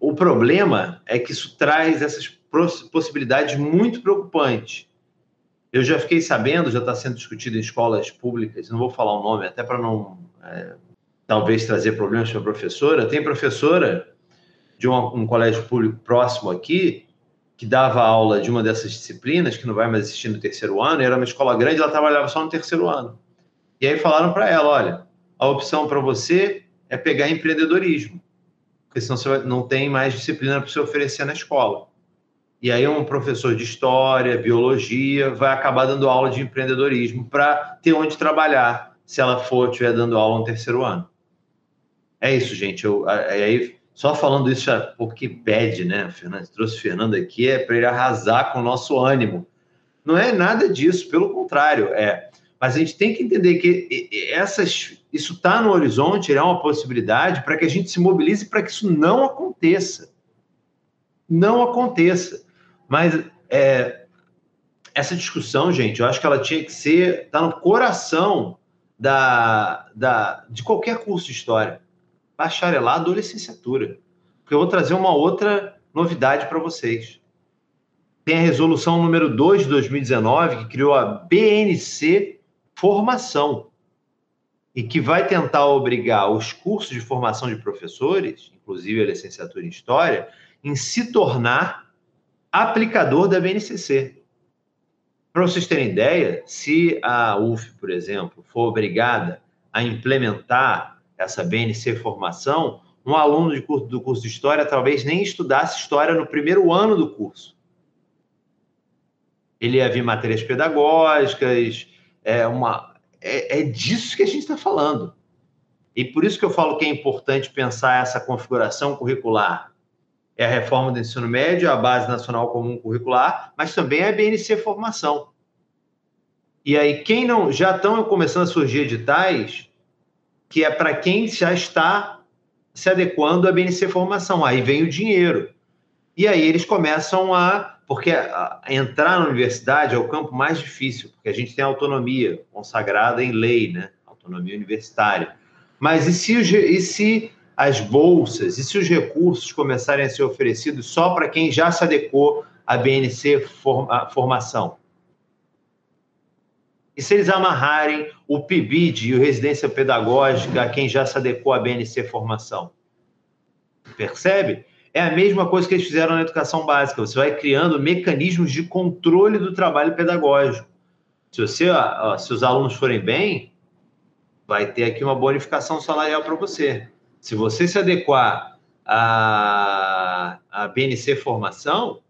O problema é que isso traz essas possibilidades muito preocupantes. Eu já fiquei sabendo, já está sendo discutido em escolas públicas, não vou falar o nome, até para não é, talvez trazer problemas para a professora. Tem professora de um, um colégio público próximo aqui que dava aula de uma dessas disciplinas, que não vai mais existir no terceiro ano, era uma escola grande, ela trabalhava só no terceiro ano. E aí falaram para ela, olha, a opção para você é pegar empreendedorismo, porque senão você não tem mais disciplina para você oferecer na escola. E aí um professor de história, biologia, vai acabar dando aula de empreendedorismo para ter onde trabalhar, se ela for estiver dando aula no terceiro ano. É isso, gente. Eu, aí, só falando isso, porque pede, né? Fernando, trouxe o Fernando aqui, é para ele arrasar com o nosso ânimo Não é nada disso, pelo contrário. É, mas a gente tem que entender que essas, isso está no horizonte, é uma possibilidade para que a gente se mobilize para que isso não aconteça. Não aconteça. Mas é, essa discussão, gente, eu acho que ela tinha que ser, está no coração da, da, de qualquer curso de história, bacharelado ou licenciatura. Porque eu vou trazer uma outra novidade para vocês. Tem a resolução número 2 de 2019, que criou a BNC Formação, e que vai tentar obrigar os cursos de formação de professores, inclusive a licenciatura em História, em se tornar aplicador da BNCC. Para vocês terem ideia, se a UF, por exemplo, for obrigada a implementar essa BNC formação, um aluno de curso, do curso de História talvez nem estudasse História no primeiro ano do curso. Ele ia vir matérias pedagógicas, é, uma, é, é disso que a gente está falando. E por isso que eu falo que é importante pensar essa configuração curricular é a reforma do ensino médio, a Base Nacional Comum Curricular, mas também a BNC Formação. E aí, quem não. Já estão começando a surgir editais que é para quem já está se adequando à BNC Formação. Aí vem o dinheiro. E aí eles começam a. Porque a, entrar na universidade é o campo mais difícil, porque a gente tem autonomia consagrada em lei, né? Autonomia universitária. Mas e se, e se as bolsas e se os recursos começarem a ser oferecidos só para quem já se adequou à BNC forma, formação? E se eles amarrarem o PIBID e o residência pedagógica a quem já se adequou à BNC formação? Percebe? É a mesma coisa que eles fizeram na educação básica. Você vai criando mecanismos de controle do trabalho pedagógico. Se, você, se os alunos forem bem, vai ter aqui uma bonificação salarial para você. Se você se adequar à, à BNC formação,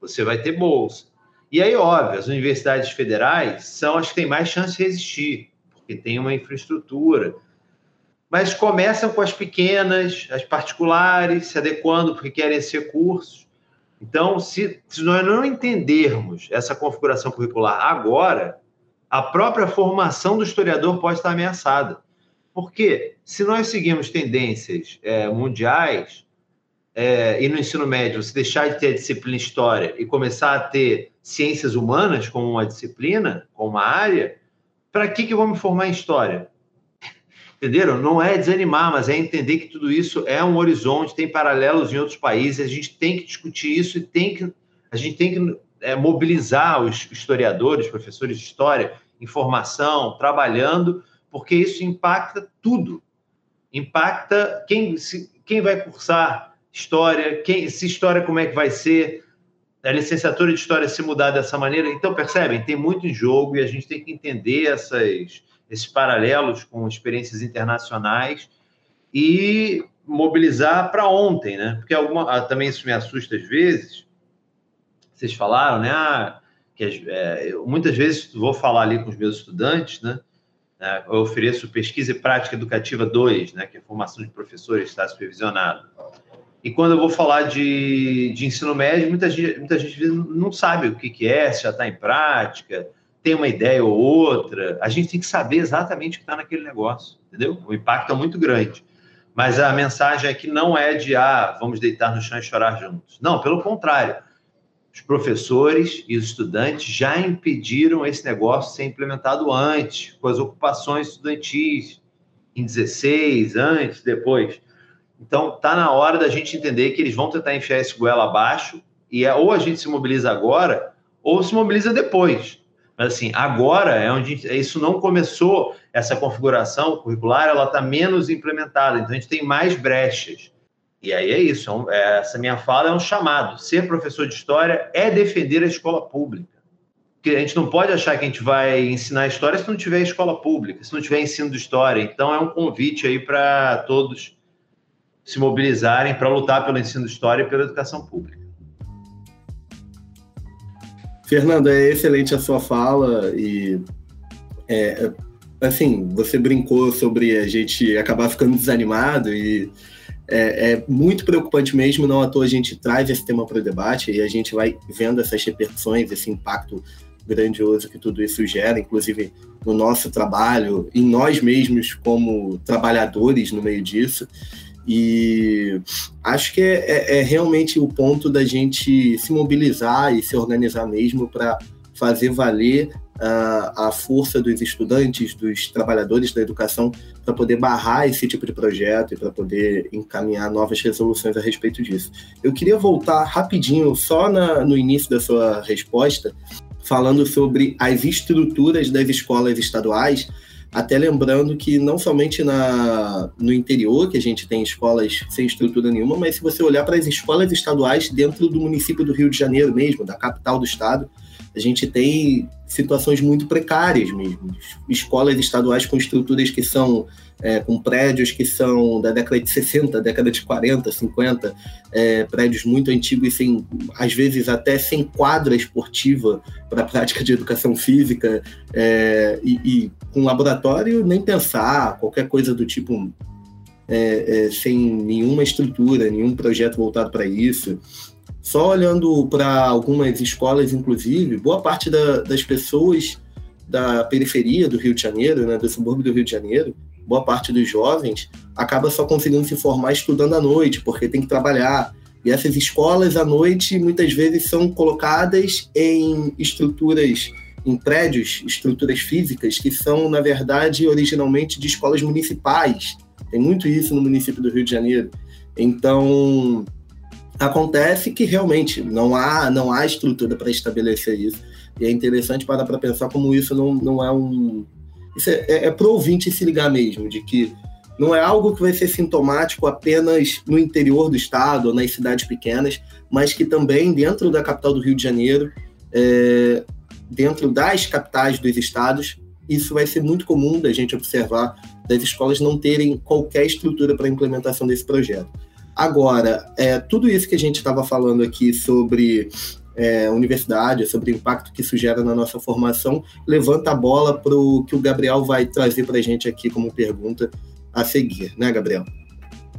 você vai ter bolsa. E aí, óbvio, as universidades federais são as que têm mais chance de resistir, porque tem uma infraestrutura. Mas começam com as pequenas, as particulares, se adequando porque querem ser cursos. Então, se, se nós não entendermos essa configuração curricular agora, a própria formação do historiador pode estar ameaçada. Porque se nós seguimos tendências é, mundiais, é, e no ensino médio você deixar de ter a disciplina história e começar a ter ciências humanas como uma disciplina, como uma área, para que, que eu vou me formar em história? Entenderam? Não é desanimar, mas é entender que tudo isso é um horizonte, tem paralelos em outros países, a gente tem que discutir isso e tem que, a gente tem que é, mobilizar os historiadores, professores de história, informação, trabalhando porque isso impacta tudo. Impacta quem, se, quem vai cursar história, quem, se história como é que vai ser, a licenciatura de história se mudar dessa maneira. Então, percebem, tem muito em jogo e a gente tem que entender essas, esses paralelos com experiências internacionais e mobilizar para ontem, né? Porque alguma, ah, também isso me assusta às vezes. Vocês falaram, né? Ah, que é, muitas vezes vou falar ali com os meus estudantes, né? Né? Eu ofereço Pesquisa e Prática Educativa 2, né, que é formação de professores, está supervisionado. E quando eu vou falar de, de ensino médio, muita gente, muita gente não sabe o que, que é, se já está em prática, tem uma ideia ou outra. A gente tem que saber exatamente o que está naquele negócio, entendeu? O impacto é muito grande. Mas a mensagem é que não é de, ah, vamos deitar no chão e chorar juntos. Não, pelo contrário os professores e os estudantes já impediram esse negócio ser implementado antes, com as ocupações estudantis, em 16, antes, depois. Então, está na hora da gente entender que eles vão tentar enfiar esse goela abaixo, e é, ou a gente se mobiliza agora, ou se mobiliza depois. Mas, assim, agora é onde isso não começou, essa configuração curricular, ela está menos implementada, então a gente tem mais brechas. E aí é isso, é é, essa minha fala é um chamado. Ser professor de história é defender a escola pública. Porque a gente não pode achar que a gente vai ensinar história se não tiver escola pública, se não tiver ensino de história. Então é um convite aí para todos se mobilizarem para lutar pelo ensino de história e pela educação pública. Fernando, é excelente a sua fala e é, assim, você brincou sobre a gente acabar ficando desanimado e é, é, muito preocupante mesmo, não à toa a gente traz esse tema para o debate e a gente vai vendo essas repercussões, esse impacto grandioso que tudo isso gera, inclusive no nosso trabalho, em nós mesmos como trabalhadores no meio disso. E acho que é, é, é realmente o ponto da gente se mobilizar e se organizar mesmo para fazer valer uh, a força dos estudantes, dos trabalhadores da educação, para poder barrar esse tipo de projeto e para poder encaminhar novas resoluções a respeito disso. Eu queria voltar rapidinho, só na, no início da sua resposta, falando sobre as estruturas das escolas estaduais, até lembrando que não somente na, no interior, que a gente tem escolas sem estrutura nenhuma, mas se você olhar para as escolas estaduais dentro do município do Rio de Janeiro mesmo, da capital do estado, a gente tem situações muito precárias mesmo. Escolas estaduais com estruturas que são, é, com prédios que são da década de 60, década de 40, 50, é, prédios muito antigos, sem, às vezes até sem quadra esportiva para a prática de educação física, é, e, e, com laboratório nem pensar, qualquer coisa do tipo, é, é, sem nenhuma estrutura, nenhum projeto voltado para isso. Só olhando para algumas escolas, inclusive, boa parte da, das pessoas da periferia do Rio de Janeiro, né, do subúrbio do Rio de Janeiro, boa parte dos jovens acaba só conseguindo se formar estudando à noite, porque tem que trabalhar. E essas escolas à noite muitas vezes são colocadas em estruturas, em prédios, estruturas físicas que são, na verdade, originalmente de escolas municipais. Tem muito isso no município do Rio de Janeiro. Então, Acontece que realmente não há, não há estrutura para estabelecer isso. E é interessante parar para pensar como isso não, não é um. Isso é, é, é para o ouvinte se ligar mesmo, de que não é algo que vai ser sintomático apenas no interior do estado ou nas cidades pequenas, mas que também dentro da capital do Rio de Janeiro, é, dentro das capitais dos estados, isso vai ser muito comum da gente observar das escolas não terem qualquer estrutura para a implementação desse projeto. Agora, é, tudo isso que a gente estava falando aqui sobre é, universidade, sobre o impacto que isso gera na nossa formação, levanta a bola para o que o Gabriel vai trazer para a gente aqui como pergunta a seguir, né, Gabriel?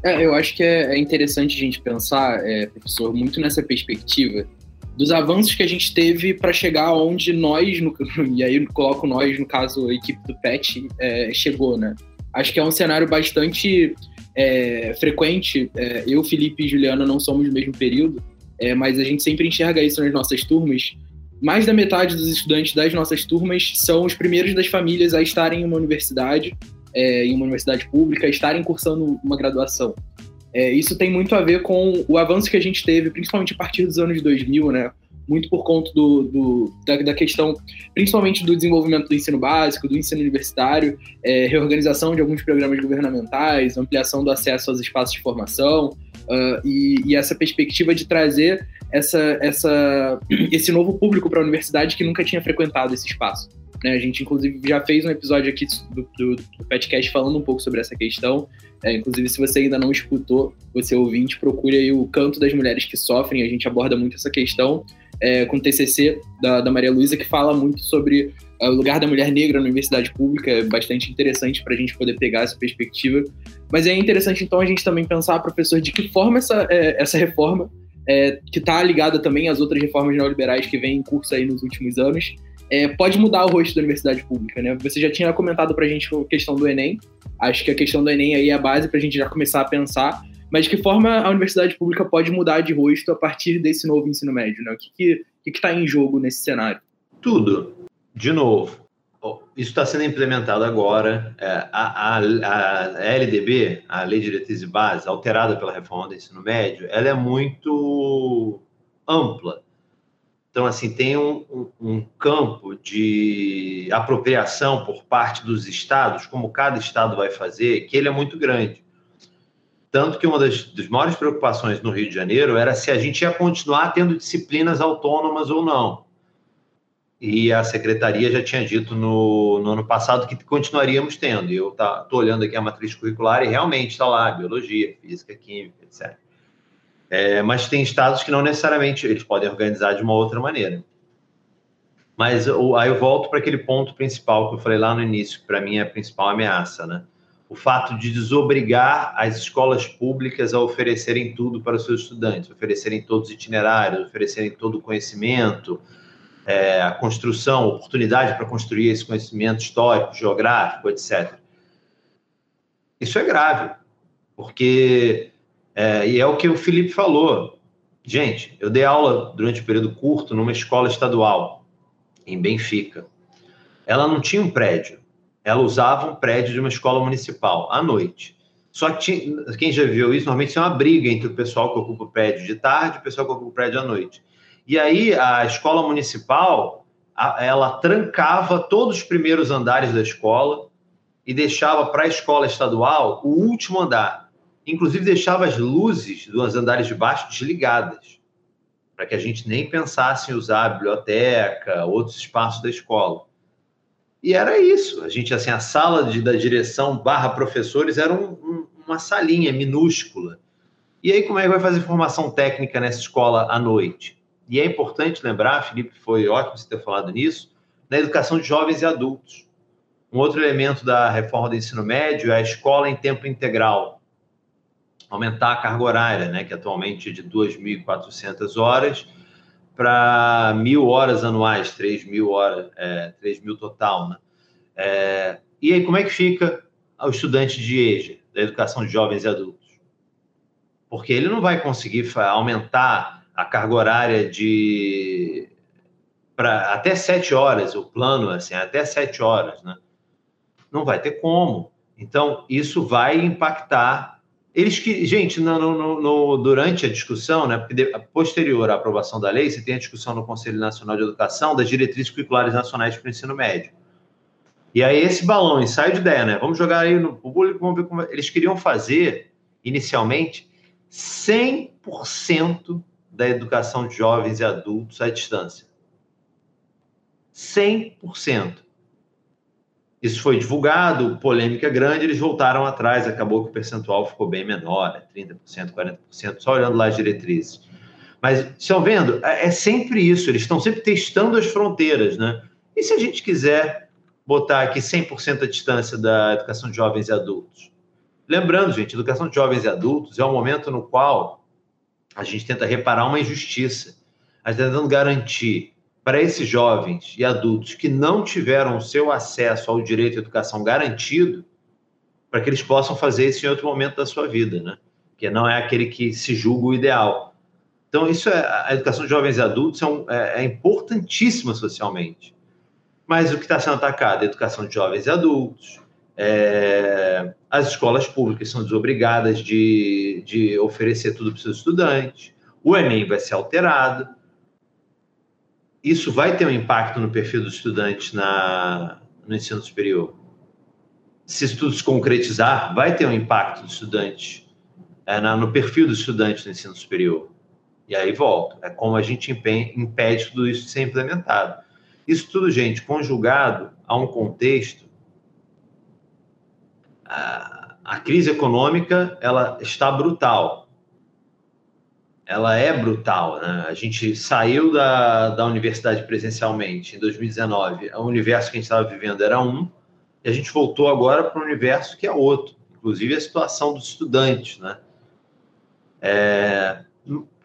É, eu acho que é, é interessante a gente pensar, é, professor, muito nessa perspectiva dos avanços que a gente teve para chegar onde nós, no, *laughs* e aí coloco nós, no caso, a equipe do PET, é, chegou, né? Acho que é um cenário bastante é, frequente, é, eu, Felipe e Juliana não somos do mesmo período, é, mas a gente sempre enxerga isso nas nossas turmas. Mais da metade dos estudantes das nossas turmas são os primeiros das famílias a estarem em uma universidade, é, em uma universidade pública, a estarem cursando uma graduação. É, isso tem muito a ver com o avanço que a gente teve, principalmente a partir dos anos 2000, né? muito por conta do, do da, da, questão, principalmente do desenvolvimento do ensino básico, do ensino universitário, é, reorganização de alguns programas governamentais, ampliação do acesso aos espaços de formação uh, e, e, essa perspectiva de trazer essa, essa, esse novo público para a universidade que nunca tinha frequentado esse espaço. Né? A gente, inclusive, já fez um episódio aqui do, do, do podcast falando um pouco sobre essa questão. É, inclusive, se você ainda não escutou, você ouvinte, procure aí o Canto das Mulheres que Sofrem. A gente aborda muito essa questão é, com o TCC da, da Maria Luísa, que fala muito sobre o lugar da mulher negra na universidade pública. É bastante interessante para a gente poder pegar essa perspectiva. Mas é interessante, então, a gente também pensar, professor, de que forma essa, é, essa reforma, é, que está ligada também às outras reformas neoliberais que vêm em curso aí nos últimos anos, é, pode mudar o rosto da universidade pública, né? Você já tinha comentado para a gente a questão do Enem. Acho que a questão do Enem aí é a base para a gente já começar a pensar mas de que forma a universidade pública pode mudar de rosto a partir desse novo ensino médio? Né? O que está em jogo nesse cenário? Tudo. De novo, isso está sendo implementado agora. É, a, a, a, LDB, a Lei de Diretriz e Base, alterada pela reforma do ensino médio, ela é muito ampla. Então, assim, tem um, um, um, campo de apropriação por parte dos estados, como cada estado vai fazer, que ele é muito grande. Tanto que uma das, das maiores preocupações no Rio de Janeiro era se a gente ia continuar tendo disciplinas autônomas ou não. E a secretaria já tinha dito no, no ano passado que continuaríamos tendo. Eu tá, olhando aqui a matriz curricular e realmente está lá biologia, física, química, etc. É, mas tem estados que não necessariamente eles podem organizar de uma outra maneira. Mas eu, aí eu volto para aquele ponto principal que eu falei lá no início, que para mim é a principal ameaça, né? o fato de desobrigar as escolas públicas a oferecerem tudo para os seus estudantes, oferecerem todos os itinerários, oferecerem todo o conhecimento, é, a construção, oportunidade para construir esse conhecimento histórico, geográfico, etc. Isso é grave, porque é, e é o que o Felipe falou. Gente, eu dei aula durante um período curto numa escola estadual em Benfica. Ela não tinha um prédio, ela usava um prédio de uma escola municipal à noite. Só que tinha, quem já viu isso, normalmente tem uma briga entre o pessoal que ocupa o prédio de tarde e o pessoal que ocupa o prédio à noite. E aí a escola municipal, ela trancava todos os primeiros andares da escola e deixava para a escola estadual o último andar. Inclusive deixava as luzes dos andares de baixo desligadas, para que a gente nem pensasse em usar a biblioteca, outros espaços da escola. E era isso. A gente, assim, a sala de, da direção barra professores era um, um, uma salinha minúscula. E aí, como é que vai fazer formação técnica nessa escola à noite? E é importante lembrar, Felipe, foi ótimo você ter falado nisso, na educação de jovens e adultos. Um outro elemento da reforma do ensino médio é a escola em tempo integral. Aumentar a carga horária, né, que atualmente é de 2.400 horas, para mil horas anuais, 3 mil horas, é, 3 mil total, né? É, e aí, como é que fica o estudante de EJA, da educação de jovens e adultos? Porque ele não vai conseguir aumentar a carga horária de para até sete horas, o plano assim, até sete horas, né? Não vai ter como. Então, isso vai impactar eles que, gente, no, no, no, durante a discussão, né, posterior à aprovação da lei, você tem a discussão no Conselho Nacional de Educação das diretrizes curriculares nacionais para o ensino médio. E aí esse balão, ensaio de ideia, né? Vamos jogar aí no público, vamos ver como eles queriam fazer inicialmente 100% da educação de jovens e adultos à distância. 100%. Isso foi divulgado, polêmica grande, eles voltaram atrás, acabou que o percentual ficou bem menor, né? 30%, 40%, só olhando lá as diretrizes. Mas, estão vendo, é, é sempre isso, eles estão sempre testando as fronteiras, né? E se a gente quiser botar aqui 100% a distância da educação de jovens e adultos? Lembrando, gente, educação de jovens e adultos é um momento no qual a gente tenta reparar uma injustiça. A gente está tentando garantir para esses jovens e adultos que não tiveram seu acesso ao direito à educação garantido, para que eles possam fazer isso em outro momento da sua vida, né? Que não é aquele que se julga o ideal. Então, isso é a educação de jovens e adultos é, um, é, é importantíssima socialmente. Mas o que está sendo atacado é a educação de jovens e adultos. É, as escolas públicas são desobrigadas de, de oferecer tudo para os seus estudantes. O Enem vai ser alterado isso vai ter um impacto no perfil dos estudantes na, no ensino superior. Se isso tudo se concretizar, vai ter um impacto do estudante é, na, no perfil do estudante no ensino superior. E aí volta. É como a gente impede tudo isso de ser implementado. Isso tudo, gente, conjugado a um contexto. A, a crise econômica ela está brutal ela é brutal. Né? A gente saiu da, da universidade presencialmente em 2019, o universo que a gente estava vivendo era um, e a gente voltou agora para um universo que é outro, inclusive a situação dos estudantes. Né? É,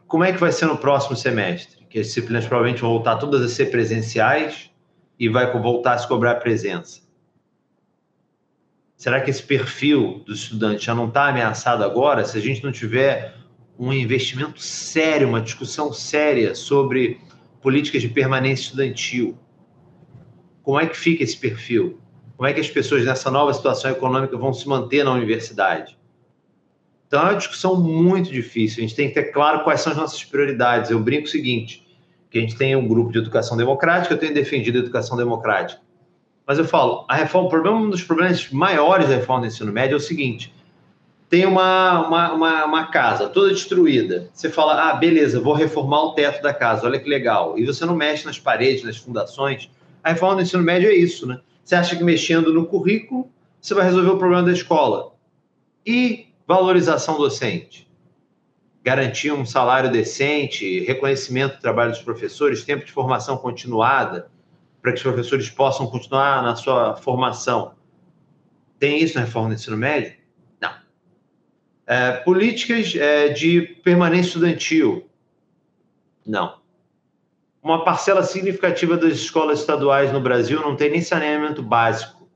como é que vai ser no próximo semestre? Que as disciplinas provavelmente vão voltar todas a ser presenciais e vai voltar a se cobrar presença. Será que esse perfil do estudante já não está ameaçado agora? Se a gente não tiver um investimento sério, uma discussão séria sobre políticas de permanência estudantil. Como é que fica esse perfil? Como é que as pessoas nessa nova situação econômica vão se manter na universidade? Então é uma discussão muito difícil. A gente tem que ter claro quais são as nossas prioridades. Eu brinco o seguinte: que a gente tem um grupo de educação democrática, eu tenho defendido a educação democrática. Mas eu falo, a reforma, o problema, um dos problemas maiores da reforma do ensino médio é o seguinte: tem uma, uma, uma, uma, casa toda destruída. Você fala, ah, beleza, vou reformar o teto da casa, olha que legal. E você não mexe nas paredes, nas fundações. A reforma do ensino médio é isso, né? Você acha que mexendo no currículo, você vai resolver o problema da escola. E valorização docente? Garantir um salário decente, reconhecimento do trabalho dos professores, tempo de formação continuada, para que os professores possam continuar na sua formação Tem isso na reforma do ensino médio? Não. É, políticas é, de permanência estudantil? Não. Uma parcela significativa das escolas estaduais no Brasil não tem nem saneamento básico.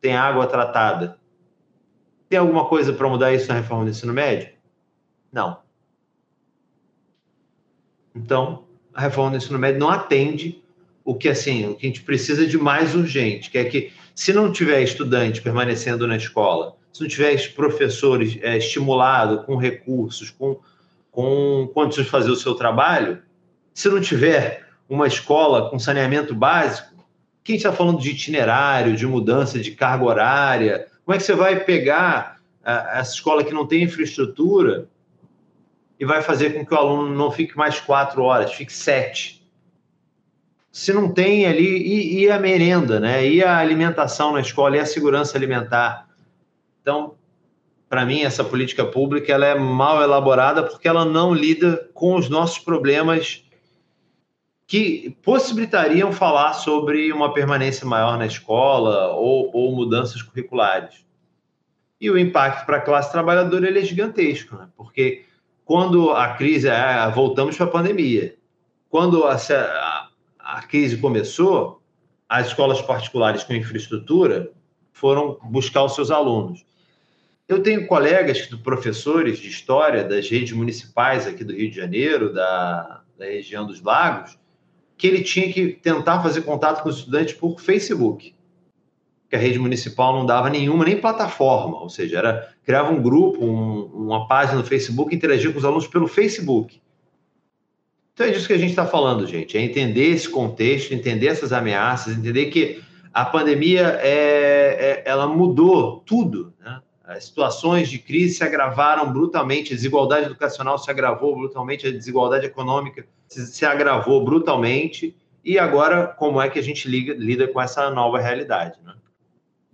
Tem água tratada. Tem alguma coisa para mudar isso na reforma do ensino médio? Não. Então, a reforma do ensino médio não atende o que assim, o que a gente precisa de mais urgente, que é que se não tiver estudante permanecendo na escola, se não tiver professores é, estimulados com recursos, com, com condições de fazer o seu trabalho, se não tiver uma escola com saneamento básico, quem está falando de itinerário, de mudança de carga horária, como é que você vai pegar a, essa escola que não tem infraestrutura e vai fazer com que o aluno não fique mais quatro horas, fique sete? Se não tem ali, e, e, a merenda, né? E a alimentação na escola, e a segurança alimentar. Então, para mim, essa política pública ela é mal elaborada porque ela não lida com os nossos problemas que possibilitariam falar sobre uma permanência maior na escola ou, ou mudanças curriculares. E o impacto para a classe trabalhadora ele é gigantesco, né? porque quando a crise, é, voltamos para a pandemia, quando a, a crise começou, as escolas particulares com infraestrutura foram buscar os seus alunos. Eu tenho colegas, professores de história das redes municipais aqui do Rio de Janeiro, da, da região dos Lagos, que ele tinha que tentar fazer contato com os estudantes por Facebook, que a rede municipal não dava nenhuma, nem plataforma, ou seja, era criava um grupo, um, uma página no Facebook, interagia com os alunos pelo Facebook. Então é disso que a gente está falando, gente. É entender esse contexto, entender essas ameaças, entender que a pandemia é, é ela mudou tudo. Né? As situações de crise se agravaram brutalmente, a desigualdade educacional se agravou brutalmente, a desigualdade econômica se, se agravou brutalmente. E agora, como é que a gente liga, lida com essa nova realidade? Né?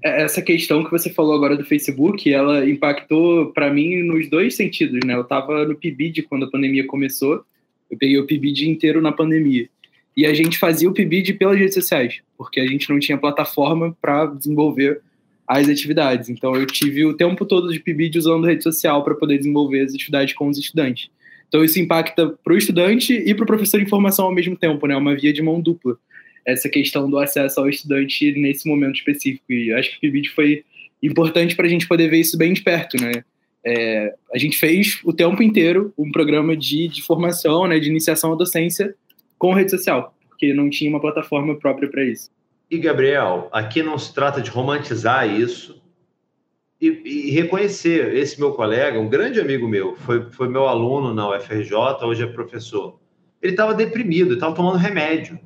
É, essa questão que você falou agora do Facebook, ela impactou para mim nos dois sentidos, né? Eu estava no PIBID quando a pandemia começou eu peguei o PIBID inteiro na pandemia. E a gente fazia o PIBID pelas redes sociais, porque a gente não tinha plataforma para desenvolver as atividades. Então eu tive o tempo todo de PIBID usando rede social para poder desenvolver as atividades com os estudantes. Então isso impacta para o estudante e para o professor de formação ao mesmo tempo, né? Uma via de mão dupla. Essa questão do acesso ao estudante nesse momento específico. E acho que o PIBID foi importante para a gente poder ver isso bem de perto, né? É, a gente fez o tempo inteiro um programa de, de formação, né, de iniciação à docência com rede social, porque não tinha uma plataforma própria para isso. E, Gabriel, aqui não se trata de romantizar isso e, e, reconhecer. Esse meu colega, um grande amigo meu, foi, foi meu aluno na UFRJ, hoje é professor. Ele estava deprimido, estava tomando remédio,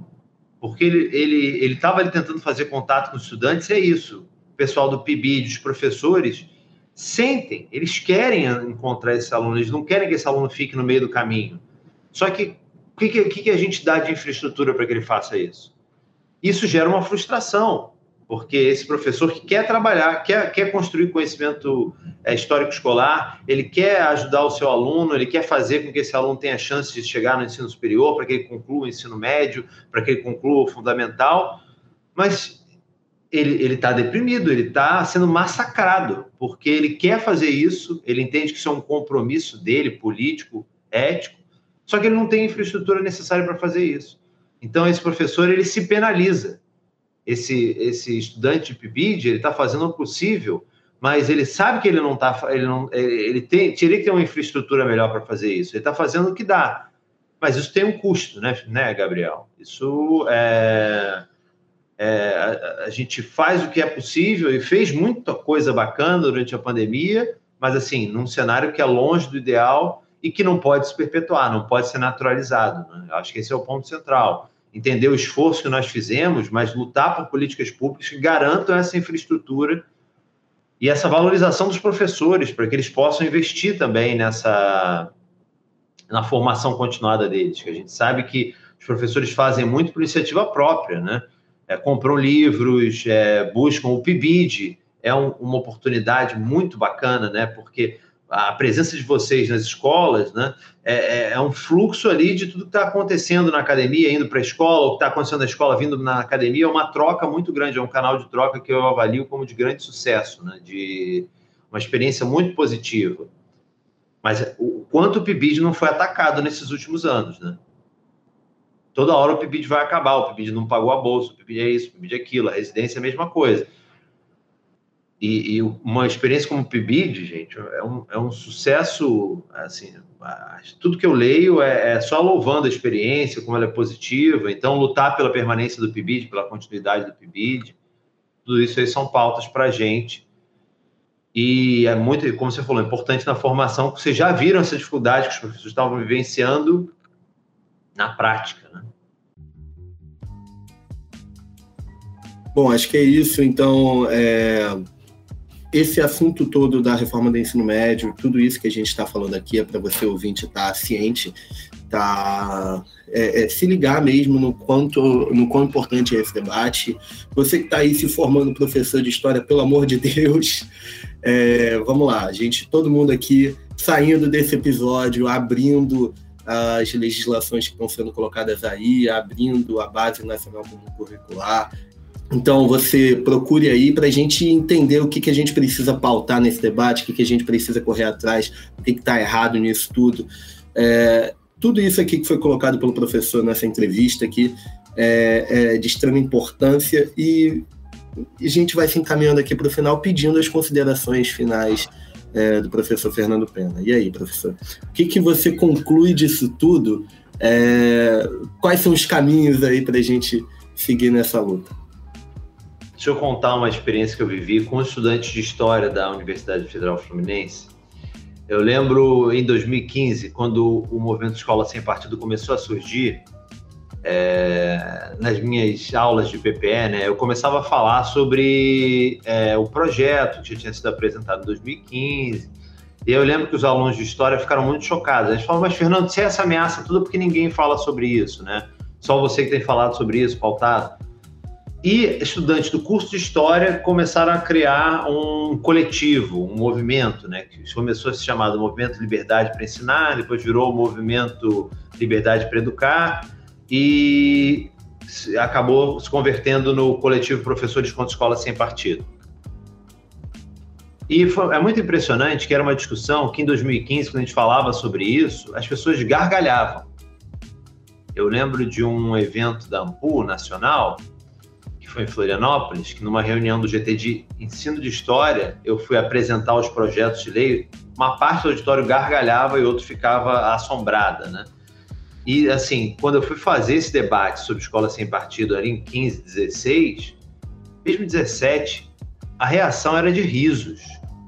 porque ele estava ele, ele tentando fazer contato com os estudantes, é isso. O pessoal do PIBID, os professores, sentem, eles querem encontrar esse aluno, eles não querem que esse aluno fique no meio do caminho. Só que o que, que, que a gente dá de infraestrutura para que ele faça isso? Isso gera uma frustração, porque esse professor que quer trabalhar, quer, quer construir conhecimento é, histórico escolar, ele quer ajudar o seu aluno, ele quer fazer com que esse aluno tenha chance de chegar no ensino superior, para que ele conclua o ensino médio, para que ele conclua o fundamental, mas ele está deprimido, ele está sendo massacrado, porque ele quer fazer isso, ele entende que isso é um compromisso dele, político, ético, só que ele não tem infraestrutura necessária para fazer isso. Então, esse professor, ele se penaliza. Esse, esse estudante de PIBID, ele está fazendo o possível, mas ele sabe que ele não está, ele não, ele tem, teria que ter uma infraestrutura melhor para fazer isso. Ele está fazendo o que dá, mas isso tem um custo, né, né Gabriel? Isso é é, a, a, gente faz o que é possível e fez muita coisa bacana durante a pandemia, mas assim, num cenário que é longe do ideal e que não pode se perpetuar, não pode ser naturalizado. Né? Acho que esse é o ponto central. Entender o esforço que nós fizemos, mas lutar por políticas públicas que garantam essa infraestrutura e essa valorização dos professores, para que eles possam investir também nessa na formação continuada deles, que a gente sabe que os professores fazem muito por iniciativa própria, né? É, compram livros, é, buscam o PIBID, é um, uma oportunidade muito bacana, né? Porque a presença de vocês nas escolas, né, é, é, é um fluxo ali de tudo que está acontecendo na academia, indo para a escola, o que está acontecendo na escola, vindo na academia, é uma troca muito grande, é um canal de troca que eu avalio como de grande sucesso, né, de uma experiência muito positiva. Mas o quanto o PIBID não foi atacado nesses últimos anos, né? Toda hora o PIBID vai acabar, o PIBID não pagou a bolsa, o PIBID é isso, o PIBID é aquilo, a residência é a mesma coisa. E, e, uma experiência como o PIBID, gente, é um, é um sucesso, assim, tudo que eu leio é, é, só louvando a experiência, como ela é positiva, então lutar pela permanência do PIBID, pela continuidade do PIBID, tudo isso aí são pautas para a gente. E é muito, como você falou, importante na formação, que vocês já viram essa dificuldade que os professores estavam vivenciando na prática, né? Bom, acho que é isso. Então, é, esse assunto todo da reforma do ensino médio, tudo isso que a gente está falando aqui é para você ouvinte estar tá ciente, tá, é, é, se ligar mesmo no quanto, no quão importante é esse debate. Você que está aí se formando professor de história, pelo amor de Deus, é, vamos lá, gente, todo mundo aqui saindo desse episódio, abrindo as legislações que estão sendo colocadas aí, abrindo a base nacional comum curricular, então, você procure aí para a gente entender o que, que a gente precisa pautar nesse debate, o que, que a gente precisa correr atrás, o que está errado nisso tudo. É, tudo isso aqui que foi colocado pelo professor nessa entrevista aqui é, é de extrema importância e, a gente vai se encaminhando aqui para o final pedindo as considerações finais é, do professor Fernando Pena. E aí, professor, o que, que você conclui disso tudo? É, quais são os caminhos aí para a gente seguir nessa luta? Deixa eu contar uma experiência que eu vivi com estudantes de história da Universidade Federal Fluminense. Eu lembro em 2015, quando o movimento Escola Sem Partido começou a surgir, é, nas minhas aulas de PPE, né, eu começava a falar sobre é, o projeto que tinha sido apresentado em 2015. E eu lembro que os alunos de história ficaram muito chocados. Eles falaram, mas Fernando, se é essa ameaça tudo, porque ninguém fala sobre isso, né? Só você que tem falado sobre isso, pautado. E estudantes do curso de História começaram a criar um coletivo, um movimento, né, que começou a se chamar do Movimento Liberdade para Ensinar, depois virou o Movimento Liberdade para Educar e acabou se convertendo no coletivo Professores contra Escola Sem Partido. E foi, é muito impressionante que era uma discussão que em 2015, quando a gente falava sobre isso, as pessoas gargalhavam. Eu lembro de um evento da AMPU nacional foi em Florianópolis, que numa reunião do GT de ensino de história, eu fui apresentar os projetos de lei, uma parte do auditório gargalhava e outro ficava assombrada, né? E assim, quando eu fui fazer esse debate sobre escola sem partido ali em 15, 16, mesmo 17, a reação era de risos.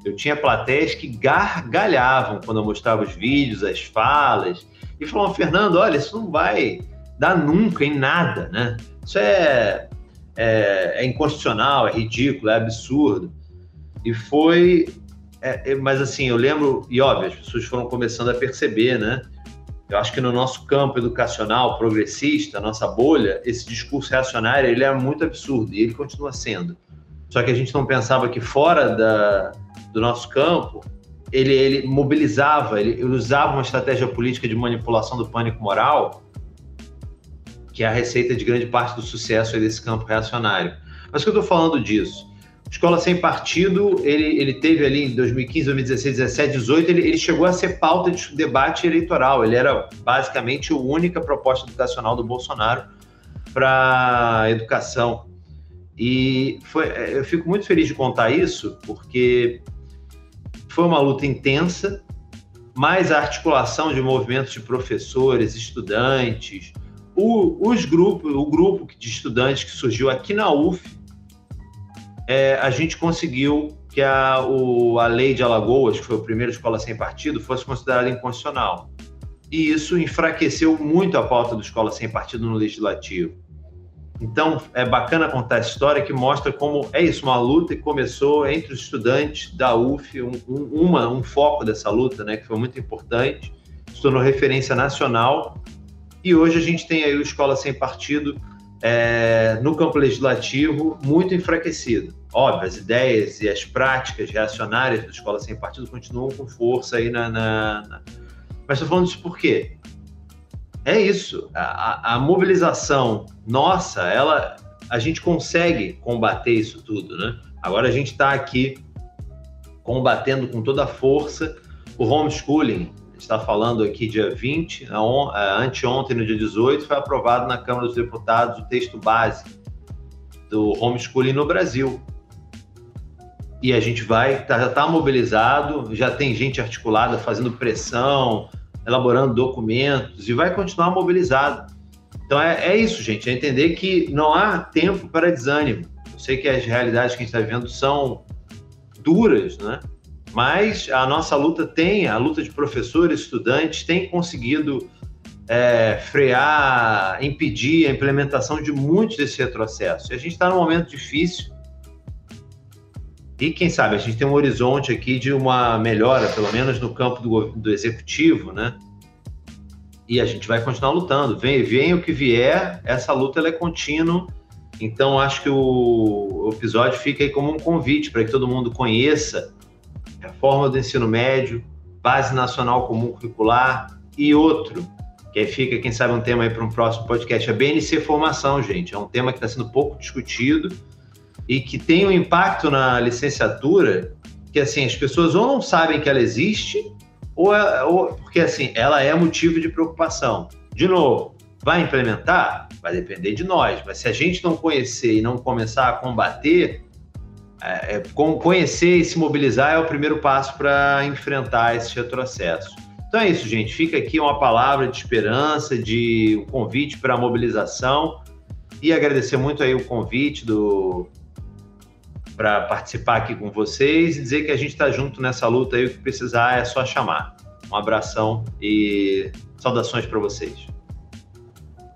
Eu tinha plateias que gargalhavam quando eu mostrava os vídeos, as falas, e falavam, Fernando, olha, isso não vai dar nunca em nada, né? Isso é é, é inconstitucional, é ridículo, é absurdo. E foi. É, é, mas assim, eu lembro, e óbvio, as pessoas foram começando a perceber, né? Eu acho que no nosso campo educacional progressista, nossa bolha, esse discurso reacionário ele é muito absurdo e ele continua sendo. Só que a gente não pensava que fora da, do nosso campo ele, ele mobilizava, ele, ele usava uma estratégia política de manipulação do pânico moral que é a receita de grande parte do sucesso desse campo reacionário. Mas que eu estou falando disso? Escola Sem Partido, ele, ele teve ali em 2015, 2016, 2017, 2018, ele, ele chegou a ser pauta de debate eleitoral. Ele era basicamente a única proposta educacional do Bolsonaro para educação. E foi, eu fico muito feliz de contar isso, porque foi uma luta intensa, mais a articulação de movimentos de professores, estudantes, o, os grupos, o grupo de estudantes que surgiu aqui na UF, é, a gente conseguiu que a, o, a lei de Alagoas, que foi a primeira escola sem partido, fosse considerada inconstitucional. E isso enfraqueceu muito a pauta do escola sem partido no legislativo. Então, é bacana contar essa história que mostra como é isso, uma luta que começou entre os estudantes da UF, um, um, uma, um foco dessa luta, né, que foi muito importante, se tornou referência nacional e hoje a gente tem aí o Escola Sem Partido é, no campo legislativo muito enfraquecido. Óbvio, as ideias e as práticas reacionárias da escola sem partido continuam com força aí na. na, na... Mas estou falando isso por quê? É isso. A, a, mobilização nossa, ela, a gente consegue combater isso tudo, né? Agora a gente está aqui combatendo com toda a força o homeschooling. Está falando aqui dia 20, on, é, anteontem, no dia 18, foi aprovado na Câmara dos Deputados o texto base do homeschooling no Brasil. E a gente vai, tá, já está mobilizado, já tem gente articulada fazendo pressão, elaborando documentos e vai continuar mobilizado. Então é, é isso, gente, é entender que não há tempo para desânimo. Eu sei que as realidades que a gente está vivendo são duras, né? Mas a nossa luta tem, a luta de professores, estudantes, tem conseguido é, frear, impedir a implementação de muitos desses retrocessos. E a gente está num momento difícil. E quem sabe a gente tem um horizonte aqui de uma melhora, pelo menos no campo do, do executivo, né? E a gente vai continuar lutando. Vem, vem o que vier, essa luta ela é contínua. Então acho que o, o episódio fica aí como um convite para que todo mundo conheça reforma do ensino médio, base nacional comum curricular e outro, que aí fica, quem sabe, um tema aí para um próximo podcast, a BNC Formação, gente. É um tema que está sendo pouco discutido e que tem um impacto na licenciatura que, assim, as pessoas ou não sabem que ela existe ou, é, ou porque, assim, ela é motivo de preocupação. De novo, vai implementar? Vai depender de nós, mas se a gente não conhecer e não começar a combater, é, é conhecer e se mobilizar é o primeiro passo para enfrentar esse retrocesso. Então é isso, gente. Fica aqui uma palavra de esperança, de um convite para a mobilização e agradecer muito aí o convite do para participar aqui com vocês e dizer que a gente está junto nessa luta aí. O que precisar é só chamar. Um abração e saudações para vocês.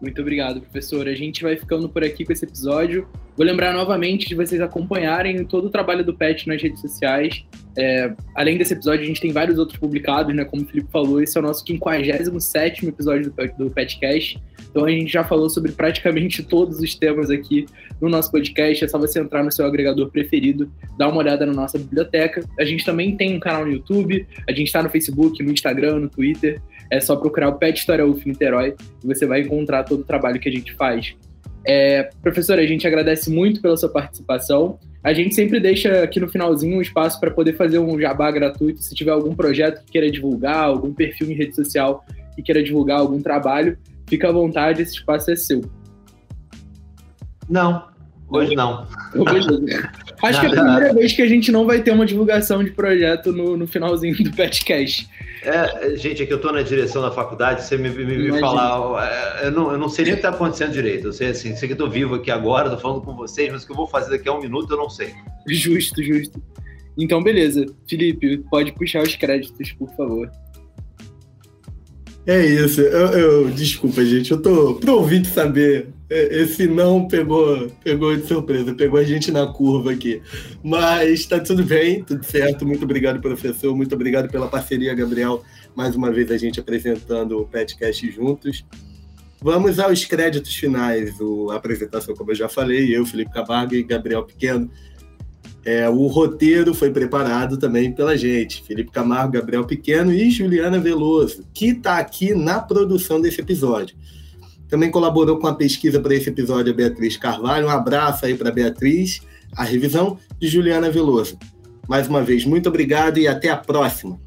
Muito obrigado, professor. A gente vai ficando por aqui com esse episódio. Vou lembrar novamente de vocês acompanharem todo o trabalho do PET nas redes sociais. É, além desse episódio, a gente tem vários outros publicados, né? Como o Felipe falou, esse é o nosso 57 episódio do, do PetCast. Então a gente já falou sobre praticamente todos os temas aqui no nosso podcast. É só você entrar no seu agregador preferido, dar uma olhada na nossa biblioteca. A gente também tem um canal no YouTube, a gente está no Facebook, no Instagram, no Twitter. É só procurar o Pet História UF Niterói e você vai encontrar todo o trabalho que a gente faz. É, professora, a gente agradece muito pela sua participação. A gente sempre deixa aqui no finalzinho um espaço para poder fazer um jabá gratuito. Se tiver algum projeto que queira divulgar, algum perfil em rede social que queira divulgar algum trabalho, fica à vontade, esse espaço é seu. Não, hoje não. *laughs* Acho que é a primeira vez que a gente não vai ter uma divulgação de projeto no, no finalzinho do Petcast. É, gente, é que eu estou na direção da faculdade, você me, me, me falar, é, eu não, eu não sei nem o que está acontecendo direito. Eu sei assim, sei que estou vivo aqui agora, estou falando com vocês, mas o que eu vou fazer daqui a um minuto eu não sei. Justo, justo. Então, beleza. Felipe, pode puxar os créditos, por favor. É isso. Eu, eu, desculpa, gente. Eu tô pro ouvinte saber. É, esse não pegou, pegou de surpresa, pegou a gente na curva aqui. Mas tá tudo bem, tudo certo. Muito obrigado, professor. Muito obrigado pela parceria, Gabriel. Mais uma vez a gente apresentando o podcast juntos. Vamos aos créditos finais. O, a apresentação, como eu já falei, eu, Felipe Camargo e Gabriel Pequeno é, o roteiro foi preparado também pela gente, Felipe Camargo, Gabriel Pequeno e Juliana Veloso, que está aqui na produção desse episódio. Também colaborou com a pesquisa para esse episódio a Beatriz Carvalho. Um abraço aí para Beatriz, a revisão de Juliana Veloso. Mais uma vez, muito obrigado e até a próxima.